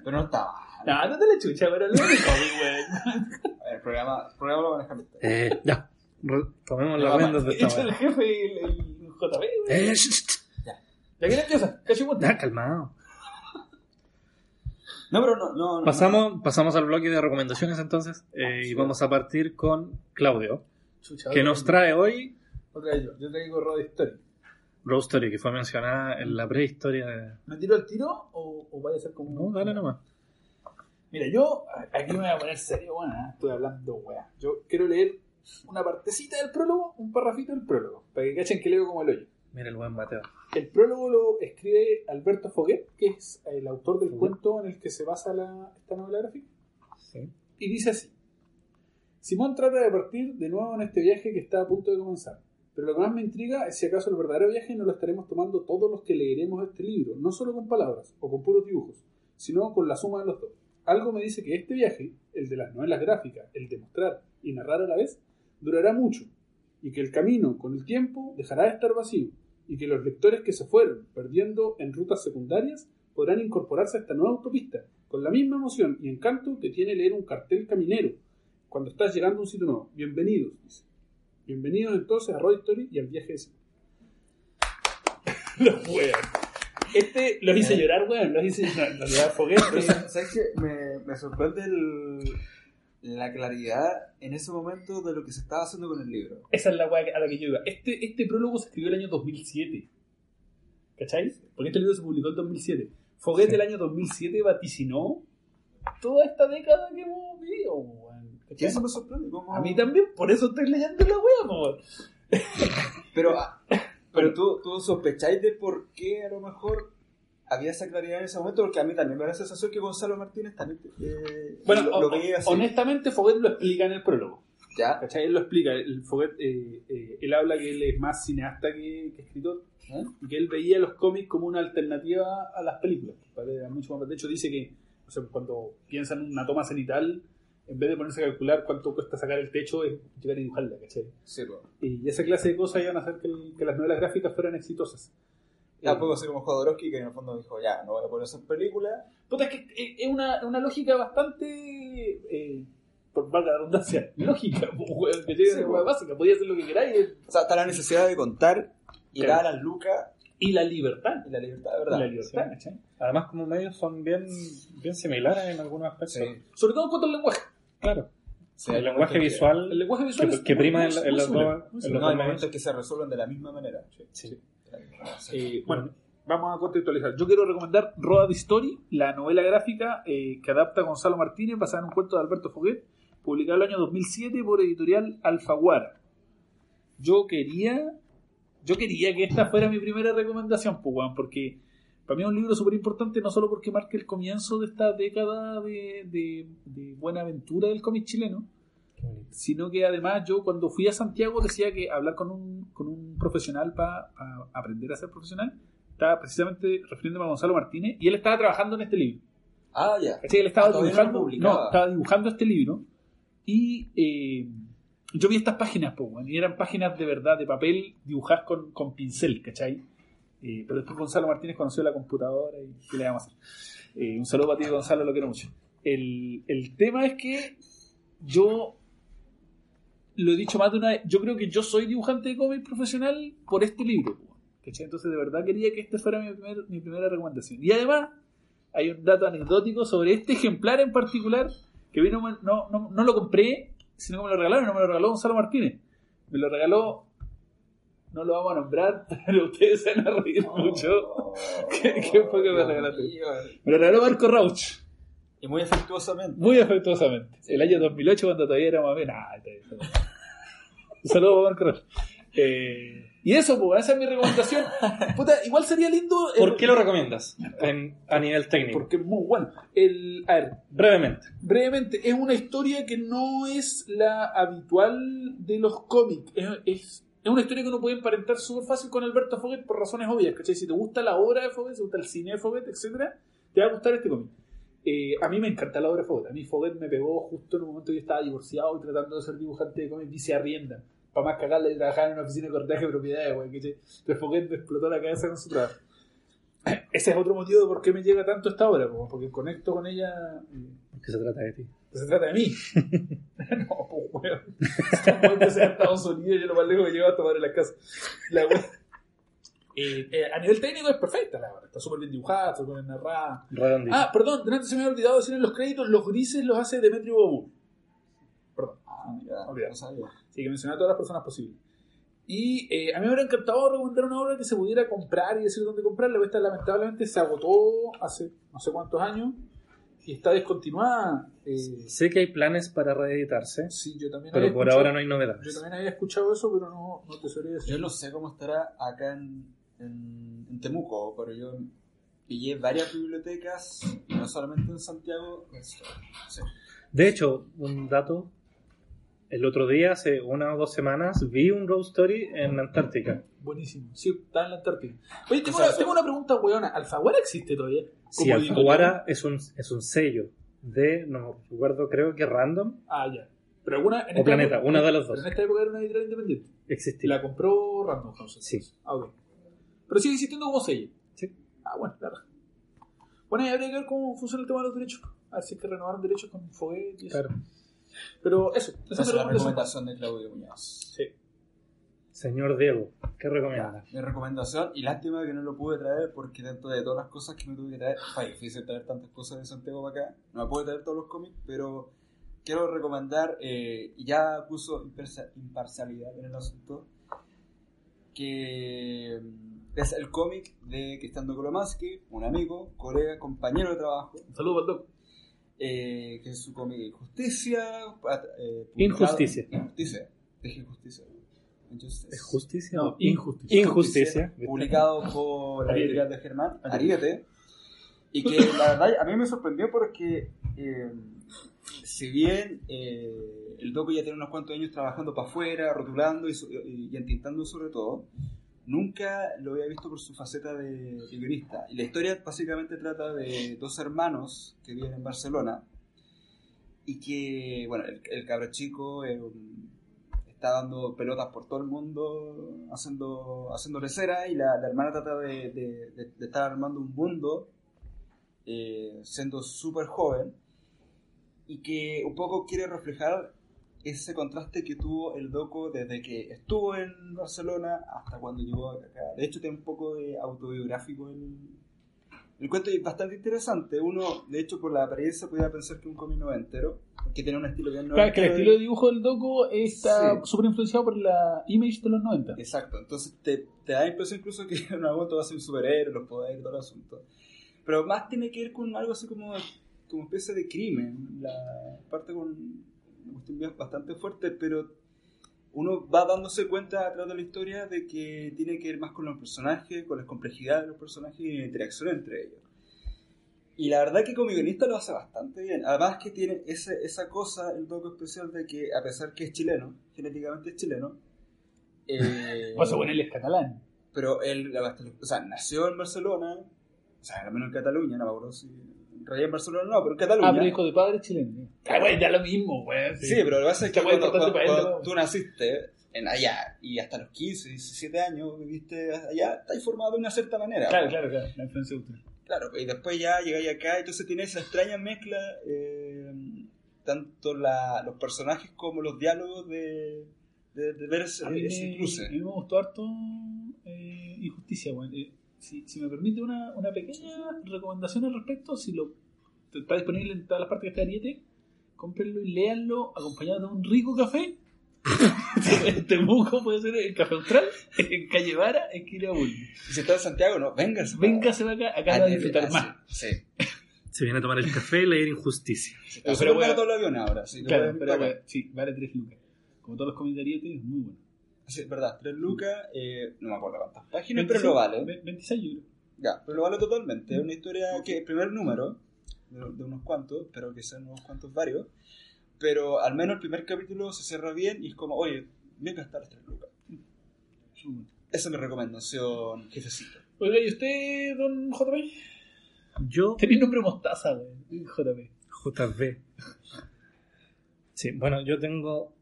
Pero no estaba. No, no te la chucha, pero hablemos de cómic, weón. A ver, el programa, el programa lo manejan ustedes. Eh, ya, tomemos las Ya, riendas de esta el jefe y el, el JB. Eh, sh- ¿Ya quién empieza? Cachimonte. ya, calmado. No, pero no, no. no. Pasamos, pasamos al bloque de recomendaciones entonces, eh, y vamos a partir con Claudio, Chucha, que nos trae hoy Otra vez yo. Yo traigo Road Story. Rose Story, que fue mencionada en la prehistoria de... ¿Me tiro el tiro o, o vaya a ser como.? No, dale nomás. Mira, yo aquí me voy a poner serio, bueno, ¿eh? estoy hablando, weá. Yo quiero leer una partecita del prólogo, un parrafito del prólogo, para que cachen que leo como el hoyo. Mira el buen Mateo. El prólogo lo escribe Alberto Foguet, que es el autor del Foguet. cuento en el que se basa la, esta novela gráfica, Sí. y dice así. Simón trata de partir de nuevo en este viaje que está a punto de comenzar. Pero lo que más me intriga es si acaso el verdadero viaje no lo estaremos tomando todos los que leeremos este libro, no solo con palabras o con puros dibujos, sino con la suma de los dos. Algo me dice que este viaje, el de las novelas gráficas, el de mostrar y narrar a la vez, durará mucho, y que el camino, con el tiempo, dejará de estar vacío, y que los lectores que se fueron perdiendo en rutas secundarias podrán incorporarse a esta nueva autopista, con la misma emoción y encanto que tiene leer un cartel caminero cuando estás llegando a un sitio nuevo. Bienvenidos, dice. Bienvenidos entonces a Road Story y al viaje de los weón. Este los hice llorar, weón. Los hice llorar. Los eh, me sorprende el- la claridad en ese momento de lo que se estaba haciendo con el libro. Esa es la weá a la que yo iba. Este, este prólogo se escribió el año 2007. ¿Cachai? Porque este libro se publicó en 2007. Foguet Sí. el año 2007 vaticinó toda esta década que hemos vivido, weón. Eso me sorprende. ¿cómo? A mí también, por eso estoy leyendo la weá. Pero, pero tú, tú sospecháis de por qué a lo mejor había esa claridad en ese momento, porque a mí también me da la sensación que Gonzalo Martínez también eh, Bueno, lo, lo veía así. honestamente, Foguet lo explica en el prólogo. ¿Ya? ¿Cachai? Él lo explica. El Foguet, eh, eh, él habla que él es más cineasta que, que escritor ¿Eh? y que él veía los cómics como una alternativa a las películas. Era mucho más- De hecho, dice que o sea, cuando piensa en una toma cenital, en vez de ponerse a calcular cuánto cuesta sacar el techo, es llegar y dibujarla. ¿cachai? Sí, pues. Y esa clase de cosas iban a hacer que, que las novelas gráficas fueran exitosas. Tampoco así como Jodorowsky, que en el fondo dijo, ya, no voy a poner esas películas. Puta, es que eh, es una, una lógica bastante. eh, por valga la redundancia, lógica, weón, que tiene Sí, una básica. Podía hacer lo que queráis. O sea, está la necesidad de contar y Claro. dar a las lucas Y la libertad. y la libertad de Y verdad. la libertad, ¿cachai? Además, como medios son bien, bien similares en algunos aspectos. Sí. Sobre todo en cuanto al lenguaje. Claro. Sí, el lenguaje visual El lenguaje visual que, es que prima en, en los dos. en los No, hay momentos que se resuelven de la misma manera. Sí. Eh, bueno, vamos a contextualizar. Yo quiero recomendar Road Story, la novela gráfica eh, que adapta Gonzalo Martínez, basada en un cuento de Alberto Foguet, publicado el año 2007 por editorial Alfaguara. Yo quería, yo quería que esta fuera mi primera recomendación, pues, weón, porque para mí es un libro súper importante, no solo porque marque el comienzo de esta década de, de- de buena aventura del cómic chileno. Sino que además yo cuando fui a Santiago decía que hablar con un, con un profesional para aprender a ser profesional, estaba precisamente refiriéndome a Gonzalo Martínez y él estaba trabajando en este libro. Ah, ya. ¿Cachai? Él estaba Ah, dibujando, no, estaba dibujando este libro y eh, yo vi estas páginas, po, y eran páginas de verdad, de papel, dibujadas con, con pincel, ¿cachai? Eh, pero después Gonzalo Martínez conoció la computadora y ¿qué le vamos a hacer? Eh, un saludo para ti, Gonzalo, lo quiero mucho. El, el tema es que yo lo he dicho más de una vez, yo creo que yo soy dibujante de cómic profesional por este libro. Entonces de verdad quería que este fuera mi, primer- mi primera recomendación. Y además hay un dato anecdótico sobre este ejemplar en particular que vino, no, no, no lo compré, sino que me lo regalaron, no me lo regaló Gonzalo Martínez. Me lo regaló, no lo vamos a nombrar, pero ustedes se van a reír mucho. ¿Qué- qué fue que me regalaste? Me lo regaló Marco Rauch. Y muy afectuosamente. Muy afectuosamente. El año 2008, cuando todavía éramos bien. Ah, está bien, está bien. Un saludo para Marco Ross. Eh, y eso, pues, esa es mi recomendación. Puta, igual sería lindo. ¿Por qué lo recomiendas en- a nivel técnico? Porque es muy bueno. El, a ver, Brevemente. brevemente, es una historia que no es la habitual de los cómics. Es, es, es una historia que uno puede emparentar súper fácil con Alberto Foguet por razones obvias. ¿cachai? Si te gusta la obra de Foguet, si te gusta el cine de Foguet, etc., te va a gustar este cómic. Eh, a mí me encanta la obra de Foguet. A mí Foguet me pegó justo en un momento que yo estaba divorciado y tratando de ser dibujante de cómics y se arrienda. Para más cagarle y trabajar en una oficina de cortaje de propiedades, güey. Entonces Foguet me explotó la cabeza con su trabajo. Ese es otro motivo de por qué me llega tanto esta obra, como porque conecto con ella. eh, Porque se trata de ti. se trata de mí. no, pues, weón. Estamos en Estados Unidos, yo lo más lejos que llevo a tomar en la casa. La weón. Eh, eh, a nivel técnico es perfecta la obra. Está súper bien dibujada, súper bien narrada. Redondito. Ah, perdón, delante se me había olvidado decir en los créditos, los grises los hace Demetrio Bobu. Perdón. Ah, mira, Olvidado. no. Así que mencioné a todas las personas posibles. Y eh, a mí me hubiera encantado recomendar una obra que se pudiera comprar y decir dónde comprarla. pero Esta lamentablemente se agotó hace no sé cuántos años y está descontinuada. Eh, Sé que hay planes para reeditarse, sí, yo también pero por ahora no hay Yo novedades. también había escuchado eso, pero no, no te sabría decir. Yo no sé cómo estará acá en, en, en Temuco, pero yo pillé varias bibliotecas, no solamente en Santiago. Sí. De hecho, un dato. El otro día, hace una o dos semanas, vi un Road Story en Antártica. Buenísimo. Sí, está en la Antártida. Oye, tengo, O sea, una, tengo una pregunta, weona. ¿Alfaguara existe todavía? Sí, Alfaguara es un, es un sello de, no recuerdo, creo que Random Ah, ya. Pero alguna. En o Planeta, época- una de las Pero dos. en esta época era una editorial independiente. Existía. La compró Random House. Sí. Ah, ok. Pero sigue existiendo como sello. Sí. Ah, bueno, claro. Bueno, y habría que ver cómo funciona el tema de los derechos. A ver si es que renovaron derechos con Foguet y eso. Claro. Pero eso, esa es la recomendación. de Claudio Muñoz. Sí. Señor Diego, ¿qué recomienda? Mi recomendación, y lástima que no lo pude traer porque dentro de todas las cosas que me tuve que traer, fue difícil traer tantas cosas de Santiago para acá. No me pude traer todos los cómics, pero quiero recomendar, eh, y ya puso imparcia- imparcialidad en el asunto, que mm, es el cómic de Cristian Kolomansky, un amigo, colega, compañero de trabajo, Un saludo para el doc. eh, que es su cómic Injusticia. pat- eh, Injusticia. Injusticia. Dije injusticia. Injustice. ¿Es justicia? No, o in- injusticia. Injusticia. publicado por la editorial de Germán, Ariete. Y que la verdad a mí me sorprendió porque eh, si bien eh, el Doco ya tiene unos cuantos años trabajando para afuera, rotulando y, y- y entintando sobre todo, nunca lo había visto por su faceta de, guionista. Y la historia básicamente trata de dos hermanos que viven en Barcelona y que, bueno, el, el cabro chico eh, está dando pelotas por todo el mundo, haciendo, haciendo lecera y la, hermana trata de estar armando un mundo eh, siendo súper joven y que un poco quiere reflejar ese contraste que tuvo el doco desde que estuvo en Barcelona hasta cuando llegó acá. De hecho, tiene un poco de autobiográfico el, el cuento es bastante interesante. Uno, de hecho, por la apariencia podría pensar que un cómic noventero, que tiene un estilo bien Claro, es que el noventero. estilo de dibujo del Doco está Sí. súper influenciado por la image de los 90. Exacto, entonces te, te da la impresión incluso que en algún va a ser un superhéroe, los poderes, todo el asunto. Pero más tiene que ver con algo así como, como especie de crimen. La parte con bastante fuerte, pero uno va dándose cuenta a través de la historia de que tiene que ver más con los personajes, con las complejidades de los personajes y la interacción entre ellos. Y la verdad que como guionista lo hace bastante bien. Además que tiene ese, esa cosa, el toque especial de que a pesar que es chileno, genéticamente es chileno, eh, O sea, bueno, él es catalán. pero él, o sea, nació en Barcelona, o sea, al menos en Cataluña, no me acuerdo si en Barcelona no, pero en Cataluña. Ah, pero hijo de padre chileno. Ah, güey, da lo mismo, güey. Sí, pero lo que pasa es que cuando, cuando- tú naciste en allá y hasta los 15, 17 años viviste allá, estás formado de una cierta manera. Claro, claro, claro. La influencia cultural. Claro, y después ya llegáis acá, entonces tiene esa extraña mezcla, eh, tanto la, los personajes como los diálogos de, de, de ver ese, A mí, ese me, cruce. a mí me gustó harto eh, Injusticia, weón. Si, si me permite una, una pequeña recomendación al respecto, si lo está disponible en todas las partes que está Ariete, cómprenlo y léanlo acompañado de un rico café. en Temuco puede ser en Café Austral, en Calle Vara, en Quilabul. Y si está en Santiago, no, véngase. Véngase para acá, acá van a de- disfrutar ah, más. Sí. Se viene a tomar el café y leer Injusticia. Pero, súper bueno, barato el avión ahora, sí. lo Claro, pero weón, sí, vale 3 lucas. Como todos los Ariete, es muy bueno. Sí, es verdad, 3 lucas, eh, no me acuerdo cuántas páginas, pero lo vale. Ve- 26 euros. Ya, pero lo vale totalmente. Es una historia que el primer número, de, de unos cuantos, espero que sean unos cuantos varios, pero al menos el primer capítulo se cierra bien y es como, oye, voy a gastar las 3 lucas. Bueno. Esa es mi recomendación, jefecito. Oiga, ¿y usted, don JP? Yo, Tenía nombre mostaza, güey. JP. JB. Sí, bueno, yo tengo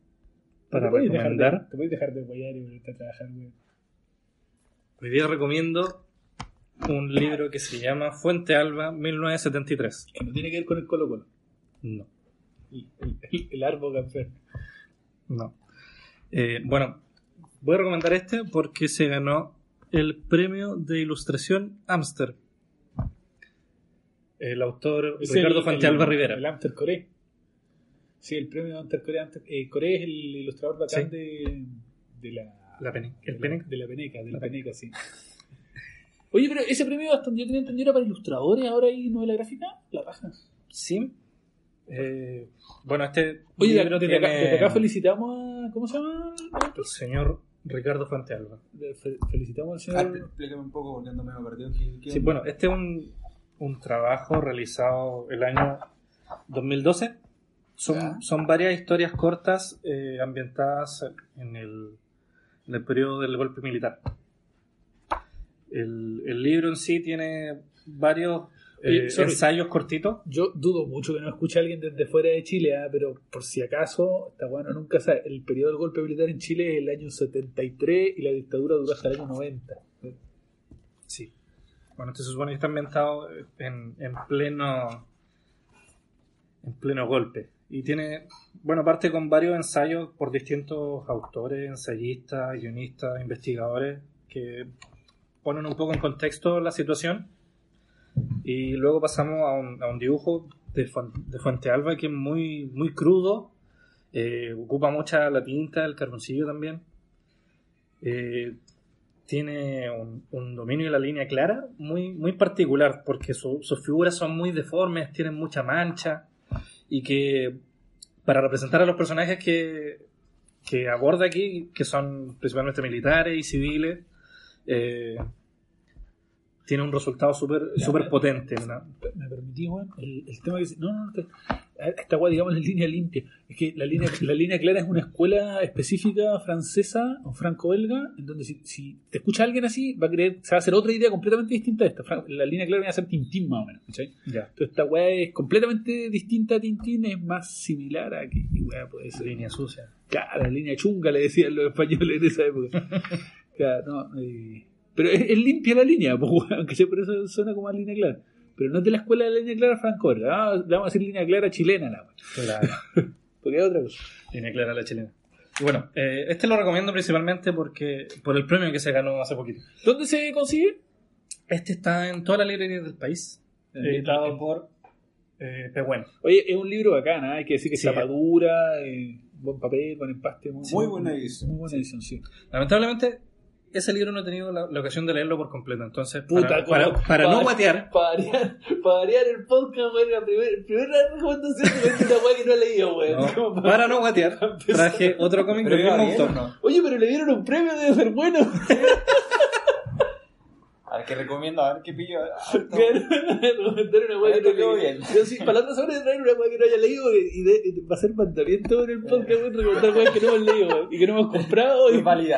para ¿Te podéis dejar de- recomendar. Te podéis dejar de apoyar y volverte a trabajar, güey. Hoy día recomiendo un libro que se llama Fuente Alba 1973. Que no tiene que ver con el Colo Colo. No, El, el, el, el árbol campeón. no. Eh, bueno, voy a recomendar este porque se ganó el premio de ilustración Amster. El autor Ricardo el- Rivera. El Amter Core. Sí, el premio Amter Core. Amter- eh, Core es el ilustrador bacán Sí. de, de la. La Pene- ¿El de? La, de la Peneca, de la La Peneca, sí. Oye, pero ese premio hasta yo tenía entendido era para ilustradores, ahora hay novela gráfica, la raja. Sí. Eh, bueno, este Oye, de- libro desde, acá, tiene desde acá felicitamos a. ¿Cómo se llama? el señor Ricardo Fuentealba. Fe- felicitamos al Ah, señor. explícame un poco porque ando medio perdido. ¿Qué- qué Sí, bueno, este es un, un trabajo realizado el año 2012. Son, son varias historias cortas eh, ambientadas en el, en el periodo del golpe militar. El, el libro en sí tiene varios eh, sorry. ensayos cortitos. Yo dudo mucho que no escuche a alguien desde fuera de Chile, ah, pero por si acaso, está bueno, nunca sabe. El periodo del golpe militar en Chile es el año 73 y la dictadura duró hasta el año 90. Sí. Bueno, este se supone que está ambientado en, en pleno en pleno golpe. Y tiene, bueno, parte con varios ensayos por distintos autores, ensayistas, guionistas, investigadores, que ponen un poco en contexto la situación. Y luego pasamos a un, a un dibujo de, de Fuente Alba que es muy, muy crudo, eh, ocupa mucha la tinta, el carboncillo también. Eh, tiene un, un dominio de la línea clara muy, muy particular, porque su- sus figuras son muy deformes, tienen mucha mancha, y que para representar a los personajes que, que aborda aquí, que son principalmente militares y civiles, eh, tiene un resultado súper pero- potente. ¿Me permitís, weón? El, el tema que... No, no, no. te- Esta weá, digamos, en línea limpia. Es que la línea, la línea clara es una escuela específica francesa o franco-belga, en donde si, si te escucha alguien así, va a creer, se va a hacer otra idea completamente distinta a esta. La línea clara viene a ser Tintín, más o menos, ¿cachai? Ya. Entonces esta weá es completamente distinta a Tintín, es más similar a que weá puede ser. Línea sucia. Claro, la línea chunga le decían los españoles en esa época. Claro, no, eh, pero es, es limpia la línea, pues, aunque sea por eso suena como a línea clara. Pero no es de la escuela de línea clara franco le vamos a decir línea clara chilena, la Claro. porque es otra cosa. Línea clara la chilena. Y bueno, eh, este lo recomiendo principalmente porque por el premio que se ganó hace poquito. ¿Dónde se consigue? Este está en todas las librerías del país, editado Eh, por eh, Pehuen. Oye, es un libro bacán, ¿ah? hay que decir que Sí. está madura, eh, buen papel, con empaste. Muy, Muy buena edición. Muy buena edición, sí. Lamentablemente, ese libro no he tenido la, la ocasión de leerlo por completo. Entonces, Puta, para, para, no guatear, Para variar, para variar el podcast, weón, la primer- primera recomendación de una weá que no he leído, no, Como para- no guatear, traje otro cómic del mismo autor. Oye, pero le dieron un premio, debe ser bueno. A ver qué recomiendo, a ver qué pillo. Ah, Recomendar una weá que no bien. Yo sí, para la otra semana traer una weá que no haya leído y, de- y va a ser mandamiento en el podcast, recomendar weas que no hemos leído y que no hemos comprado. Y... Es válida.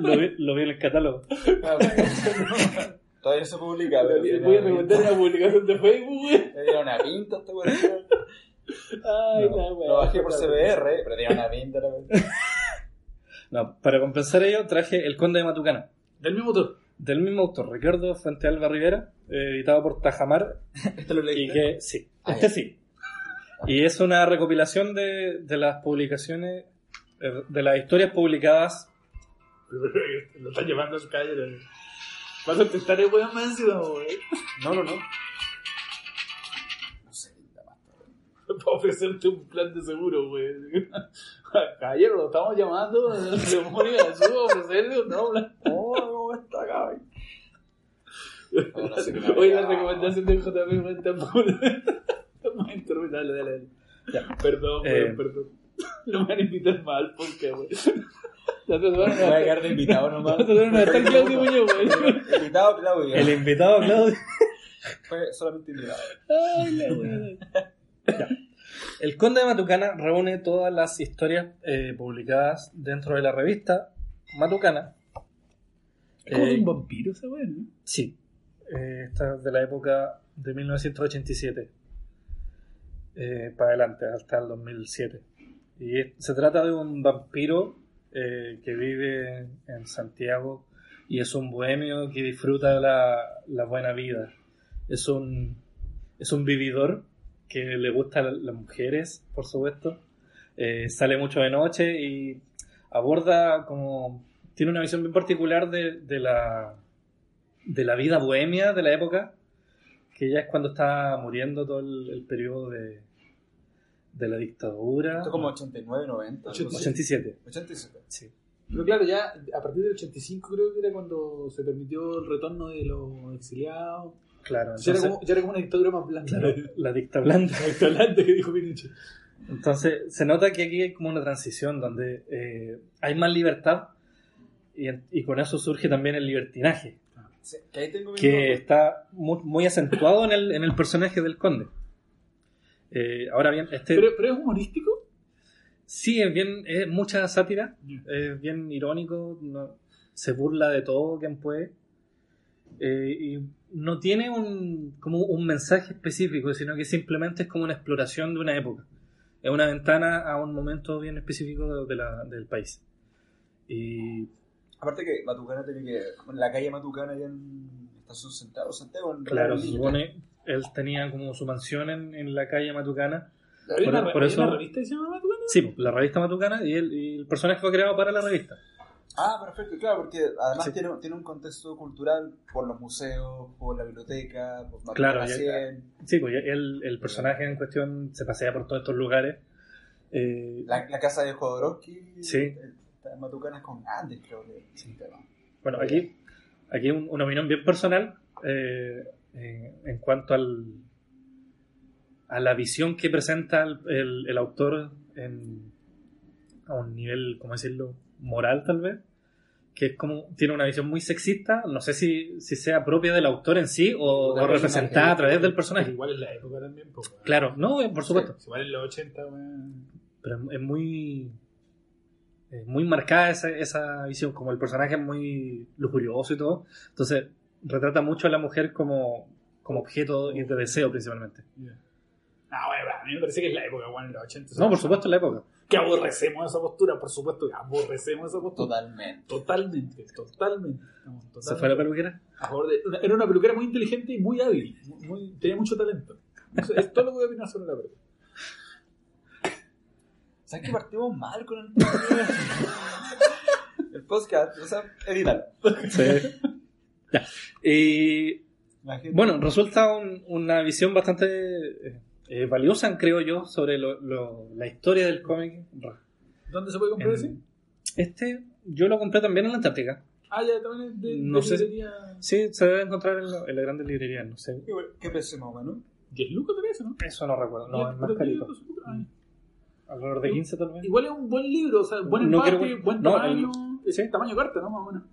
Lo vi, lo vi en el catálogo. Ah. Todavía no se publica, pero Voy a recomendar una publicación de Facebook, weón. Le dieron una pinta cuestión. Ay, No, la. Lo bajé por CBR, pero tiene una pinta la cuestión. No, para compensar ello, traje El Conde de Matucana, Del mismo autor. del mismo autor, Ricardo Fuentealba Rivera, eh, editado por Tajamar, Esto lo y que sí, Ah, este ya. sí. Y es una recopilación de, de las publicaciones, eh, de las historias publicadas. Lo están llevando a su calle. ¿no? Vas a intentar el weón más weón. No, no, no. No sé. Para ofrecerte un plan de seguro, güey. Caballero, lo estamos llamando a la ceremonia de su ofrecerle un no, plan. Oh, ¿cómo está? No, qué me Oye, la recomendación de JP fue tan pura. Muy interminable, dale, dale. Ya. Perdón, Eh. güey, perdón. No me van a invitar mal, porque, güey. Voy a quedar de invitado nomás. Va Claudio Muñoz, güey. Invitado Claudio. El invitado, Claudio. Fue solamente invitado. Ay, la güey. El Conde de Matucana reúne todas las historias eh, publicadas dentro de la revista Matucana. Es como Eh, un vampiro esa güey, ¿no? Sí, eh, esta es de la época de 1987 eh, para adelante, hasta el 2007. Y es- se trata de un vampiro eh, que vive en Santiago y es un bohemio que disfruta la, la buena vida. Es un, es un vividor que le gusta a las mujeres, por supuesto. Eh, sale mucho de noche y aborda como... Tiene una visión bien particular de, la, de la vida bohemia de la época, que ya es cuando está muriendo todo el, el periodo de, de la dictadura. Esto como 89, 90. algo así. 87. 87. Sí. Pero claro, ya a partir del 85 creo que era cuando se permitió el retorno de los exiliados. Claro, ya, era entonces, como, ya era como una dictadura más blanca. claro, la dicta blanda. Excelente que dijo Pinochet. Entonces, se nota que aquí hay como una transición donde eh, hay más libertad y, y con eso surge también el libertinaje, Sí, que ahí tengo que está muy, muy acentuado en el, en el personaje del conde. Eh, ahora bien, este Pero, pero es humorístico. sí es bien, es mucha sátira, es bien irónico, no- se burla de todo quien puede. eh, y no tiene un, como un mensaje específico, sino que simplemente es como una exploración de una época. Es una ventana a un momento bien específico de la- del país. Y Aparte que Matucana tiene que. En la calle Matucana, allá en Estación Central, Santiago, en claro, se supone, él tenía como su mansión en, en la calle Matucana. ¿Hay Por- una, por hay eso- una revista que se llama Matucana? Sí, la revista Matucana y, el personaje fue creado para la revista. Ah, perfecto, claro, porque además Sí. tiene, tiene un contexto cultural por los museos, por la biblioteca, por Matucana Claro, ya- 100, Sí, pues él, el personaje en cuestión se pasea por todos estos lugares. Eh, la, la casa de Jodorowsky. Sí. eh, Matucana con Andes, creo que. Sí, tema. Bueno, aquí, aquí un- una opinión bien personal eh, cuanto al, a la visión que presenta el, el- el autor en, a un nivel, ¿cómo decirlo?, moral tal vez, que es como tiene una visión muy sexista, no sé si, si sea propia del autor en sí o, representada a través del personaje. Igual en la época también. Claro, no, eh, por supuesto. Igual en los 80, weón. Pero es- muy. Es muy marcada esa, esa visión, como el personaje es muy lujurioso y todo. Entonces, retrata mucho a la mujer como, como objeto y de deseo principalmente. Ah, bueno, a mí me parece que es la época, weón, en los 80. No, por supuesto, en la época. Que aborrecemos esa postura, por supuesto que aborrecemos esa postura. Totalmente. Totalmente, totalmente. Estamos ¿Se totalmente fue la peluquera? a favor de- una- Era una peluquera muy inteligente y muy hábil. muy- tenía mucho talento. Eso es todo lo que voy a opinar sobre la peluquera. ¿Sabes que partimos mal con el? El podcast, o sea, edítalo. Sí. ya. Y La gente- bueno, resulta un- una visión bastante eh, eh, valiosa, creo yo, sobre lo- lo- la historia del cómic. ¿Dónde se puede comprar ese? Este yo lo compré también en la Antártica. Ah, ya también es de, No de sé si- librería. Sí, se debe encontrar en, lo- en las grandes librerías, no sé. ¿Qué, qué precio más o menos? 10 lucas te parece, ¿no? Eso no recuerdo. No, Diez- es más carito. ay. Alrededor de 15 tal vez. Igual es un buen libro, o sea, buen No empate, quiero- buen no, tamaño. el- es sí. tamaño carta, ¿no? Más o menos.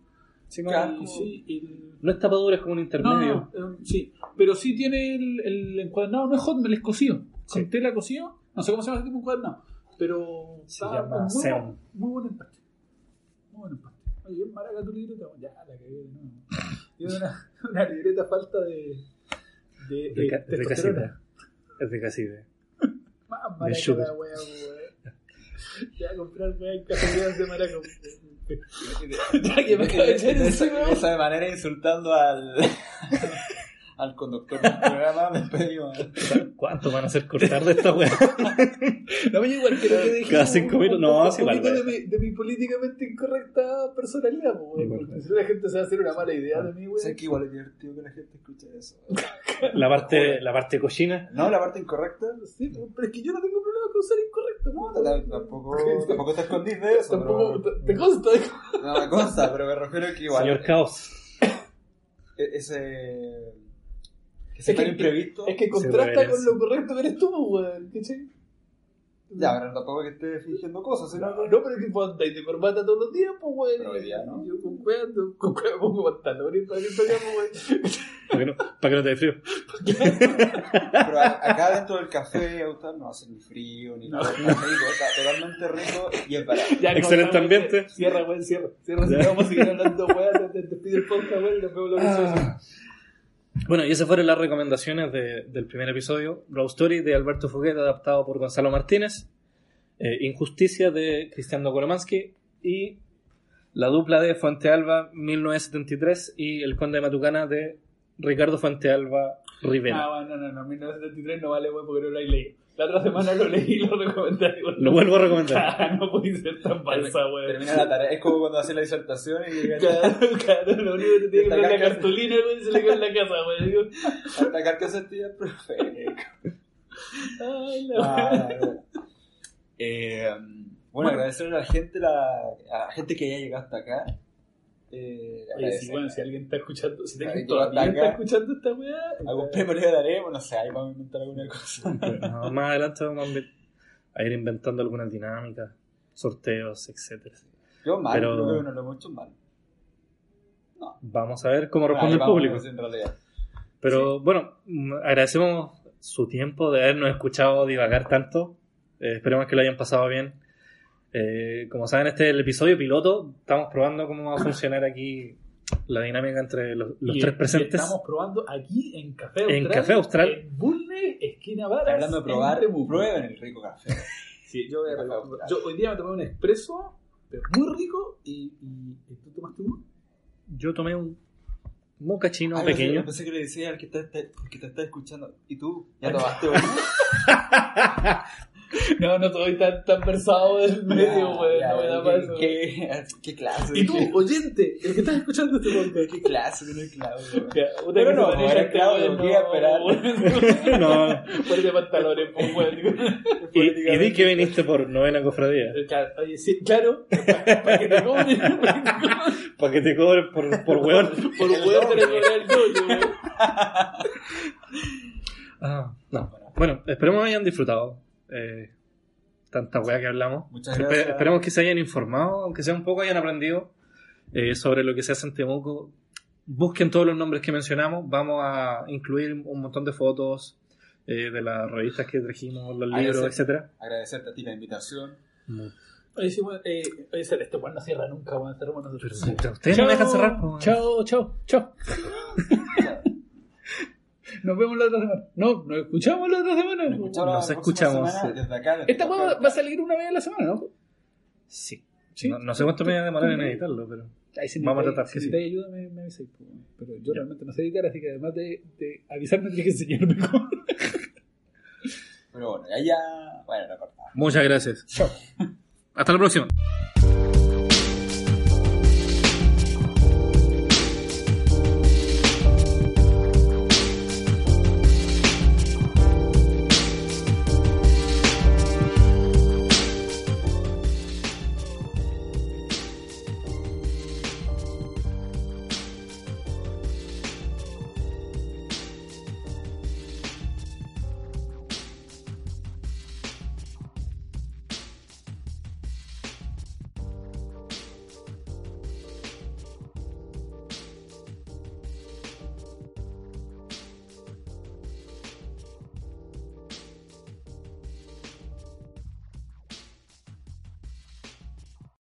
Sí, no, Claro. Y como- sí, el- no es tapadura, es como un intermedio. no, no, eh, sí, pero sí tiene el, el encuadernado, no es hotmail, es cosido. Con Sí. tela cosido, no sé cómo se llama ese tipo de encuadernado, pero Se está llama muy, Seon. buen, muy buen empaque. Muy buen empaque. Oye, es maraca tu libreta, ya la cagué, no. Tiene una, una libreta falta de. de, De, eh, ca- de casita. Es de casita. Más maraca sugar. la wea, wea. Ya comprar wea en cafeterías de maraca. Ya que me acabo de echar de, esa, encima. de esa manera insultando al, al conductor del programa, me pedimos. ¿Cuánto van a hacer cortar de esta weá? No me igual lo que dije. Cada un- cinco un- minutos, un no, un igual, poquito de güey. mi, de mi políticamente incorrecta personalidad, porque si la gente se va a hacer una mala idea de mí, güey. Sé que igual es divertido que la gente escuche eso. La parte, la parte cochina. No, la parte incorrecta. Sí, pero es que yo no tengo con ser incorrecto, No, tampoco, tampoco te escondís de eso. Tampoco, pero- te consta. No me consta, pero me refiero a que igual. Señor Caos. e- Ese. Ese Es que- imprevisto. Es que contrasta con lo correcto que eres tú, güey. ¿Cachai? Ya, pero tampoco que esté fingiendo cosas, No, no, pero es que vos andáis de corbata todos los días, pues, güey. Pero día, ¿no? Yo con cueva, ando- con cueva pongo pantalones para que salgamos, güey. Para que no, para que no te dé frío. Pero a- acá dentro del café no hace ni frío ni No. nada. Está rico, está totalmente rico y es barato. Ya, Excelente ambiente. Cierra, güey, cierra. Cierra, Ya. si no vamos a seguir hablando, güey. Te, te pido el podcast, güey, y nos vemos la próxima. Bueno, y esas fueron las recomendaciones de- del primer episodio. Road Story de Alberto Fuguet, adaptado por Gonzalo Martínez. Eh, Injusticia de Cristian Kolomansky. Y La dupla de Fuente Alba 1973 y El Conde de Matucana de Ricardo Fuente Alba Rivera. Ah, bueno, no, no, no, 1973 no vale, porque no lo hay leído. La otra semana lo leí y lo recomendé. Lo vuelvo a recomendar. Ah, no puede ser tan falsa, güey. Termina la tarea. Es como cuando hace la disertación y llega Claro, claro, lo único que te tiene que Destacar poner la cartulina, güey, y se le queda en la casa, a atacar que se tía perfecto. ay, la Ah, eh, bueno, agradecerle a la gente, la, a la gente que haya llegado hasta acá. Eh, Oye, si, bueno, si alguien está escuchando, si Alguien todavía está escuchando esta weá, Algún premio le daremos, no sé, ahí vamos a inventar alguna cosa. No, más adelante vamos a ir inventando algunas dinámicas, sorteos, etcétera. Yo mal, Pero- creo que no lo hemos hecho mal. Vamos a ver cómo Ahí responde el público. pues, En realidad. Pero bueno, mm, agradecemos su tiempo de habernos escuchado divagar tanto. Eh, esperemos que lo hayan pasado bien. Eh, como saben, este es el episodio piloto. Estamos probando cómo va a funcionar aquí la dinámica entre los, los Y- tres y presentes. Estamos probando aquí en Café Austral. En Café Austral. En Bulne, esquina Varas. Hablando de probar, prueben el rico café. Sí, yo, voy a Café probar. Austral. yo hoy día me tomé un expreso, pero muy rico. ¿Y, y, ¿y tú tomaste uno? Yo tomé un mocachino Ay, pensé- pequeño. Pensé que le decía al que te, te- que te está escuchando. ¿Y tú? ¿Ya tomaste uno? No, no soy tan, tan versado del medio, güey. No me da ¿qué- paso. ¿Qué, qué clase? Y tú, ¿Qué, oyente, el que estás escuchando este podcast. qué clase tiene Claudio? Pero no, maneja era Claudio, ¿qué esperar? No. Ponte pantalones, pues, güey. Y, y di que viniste por novena cofradía. Claro, Oye, sí, claro, para que te cobren, para que te cobren. Para que te cobren por, por weón. Por huevo te el doble, güey. Ah, no. Bueno, esperemos que hayan disfrutado. Eh, tanta weá que hablamos. Muchas Espe- gracias. esperemos que se hayan informado, aunque sea un poco, hayan aprendido. eh, sobre lo que se hace en Temuco. Busquen todos los nombres que mencionamos. Vamos a incluir un montón de fotos eh, de las revistas que trajimos, los libros, etcétera. Agradecerte a ti la invitación. Oye, sí, weón, eh, oye, Sara, este weón no cierra nunca, weón. Cerramos nosotros. ustedes no dejan cerrar. pues, Chao, chao, chao. Nos vemos la otra semana. No, nos escuchamos la otra semana. Nos escuchamos la Nos próxima escuchamos, semana sí. desde acá. desde Esta Local. va a salir una vez a la semana, ¿no? Sí. Sí. No, no sé cuánto me va a demorar en editarlo, pero. Ahí si Vamos a tratar si que sí. necesitáis ayuda, me, me avisáis, pues. Pero yo Ya. realmente no sé editar, así que además de, de avisarme, tienes que enseñarme cómo. Pero bueno, ya, ya. Bueno, no. Muchas gracias. Chao. Hasta la próxima.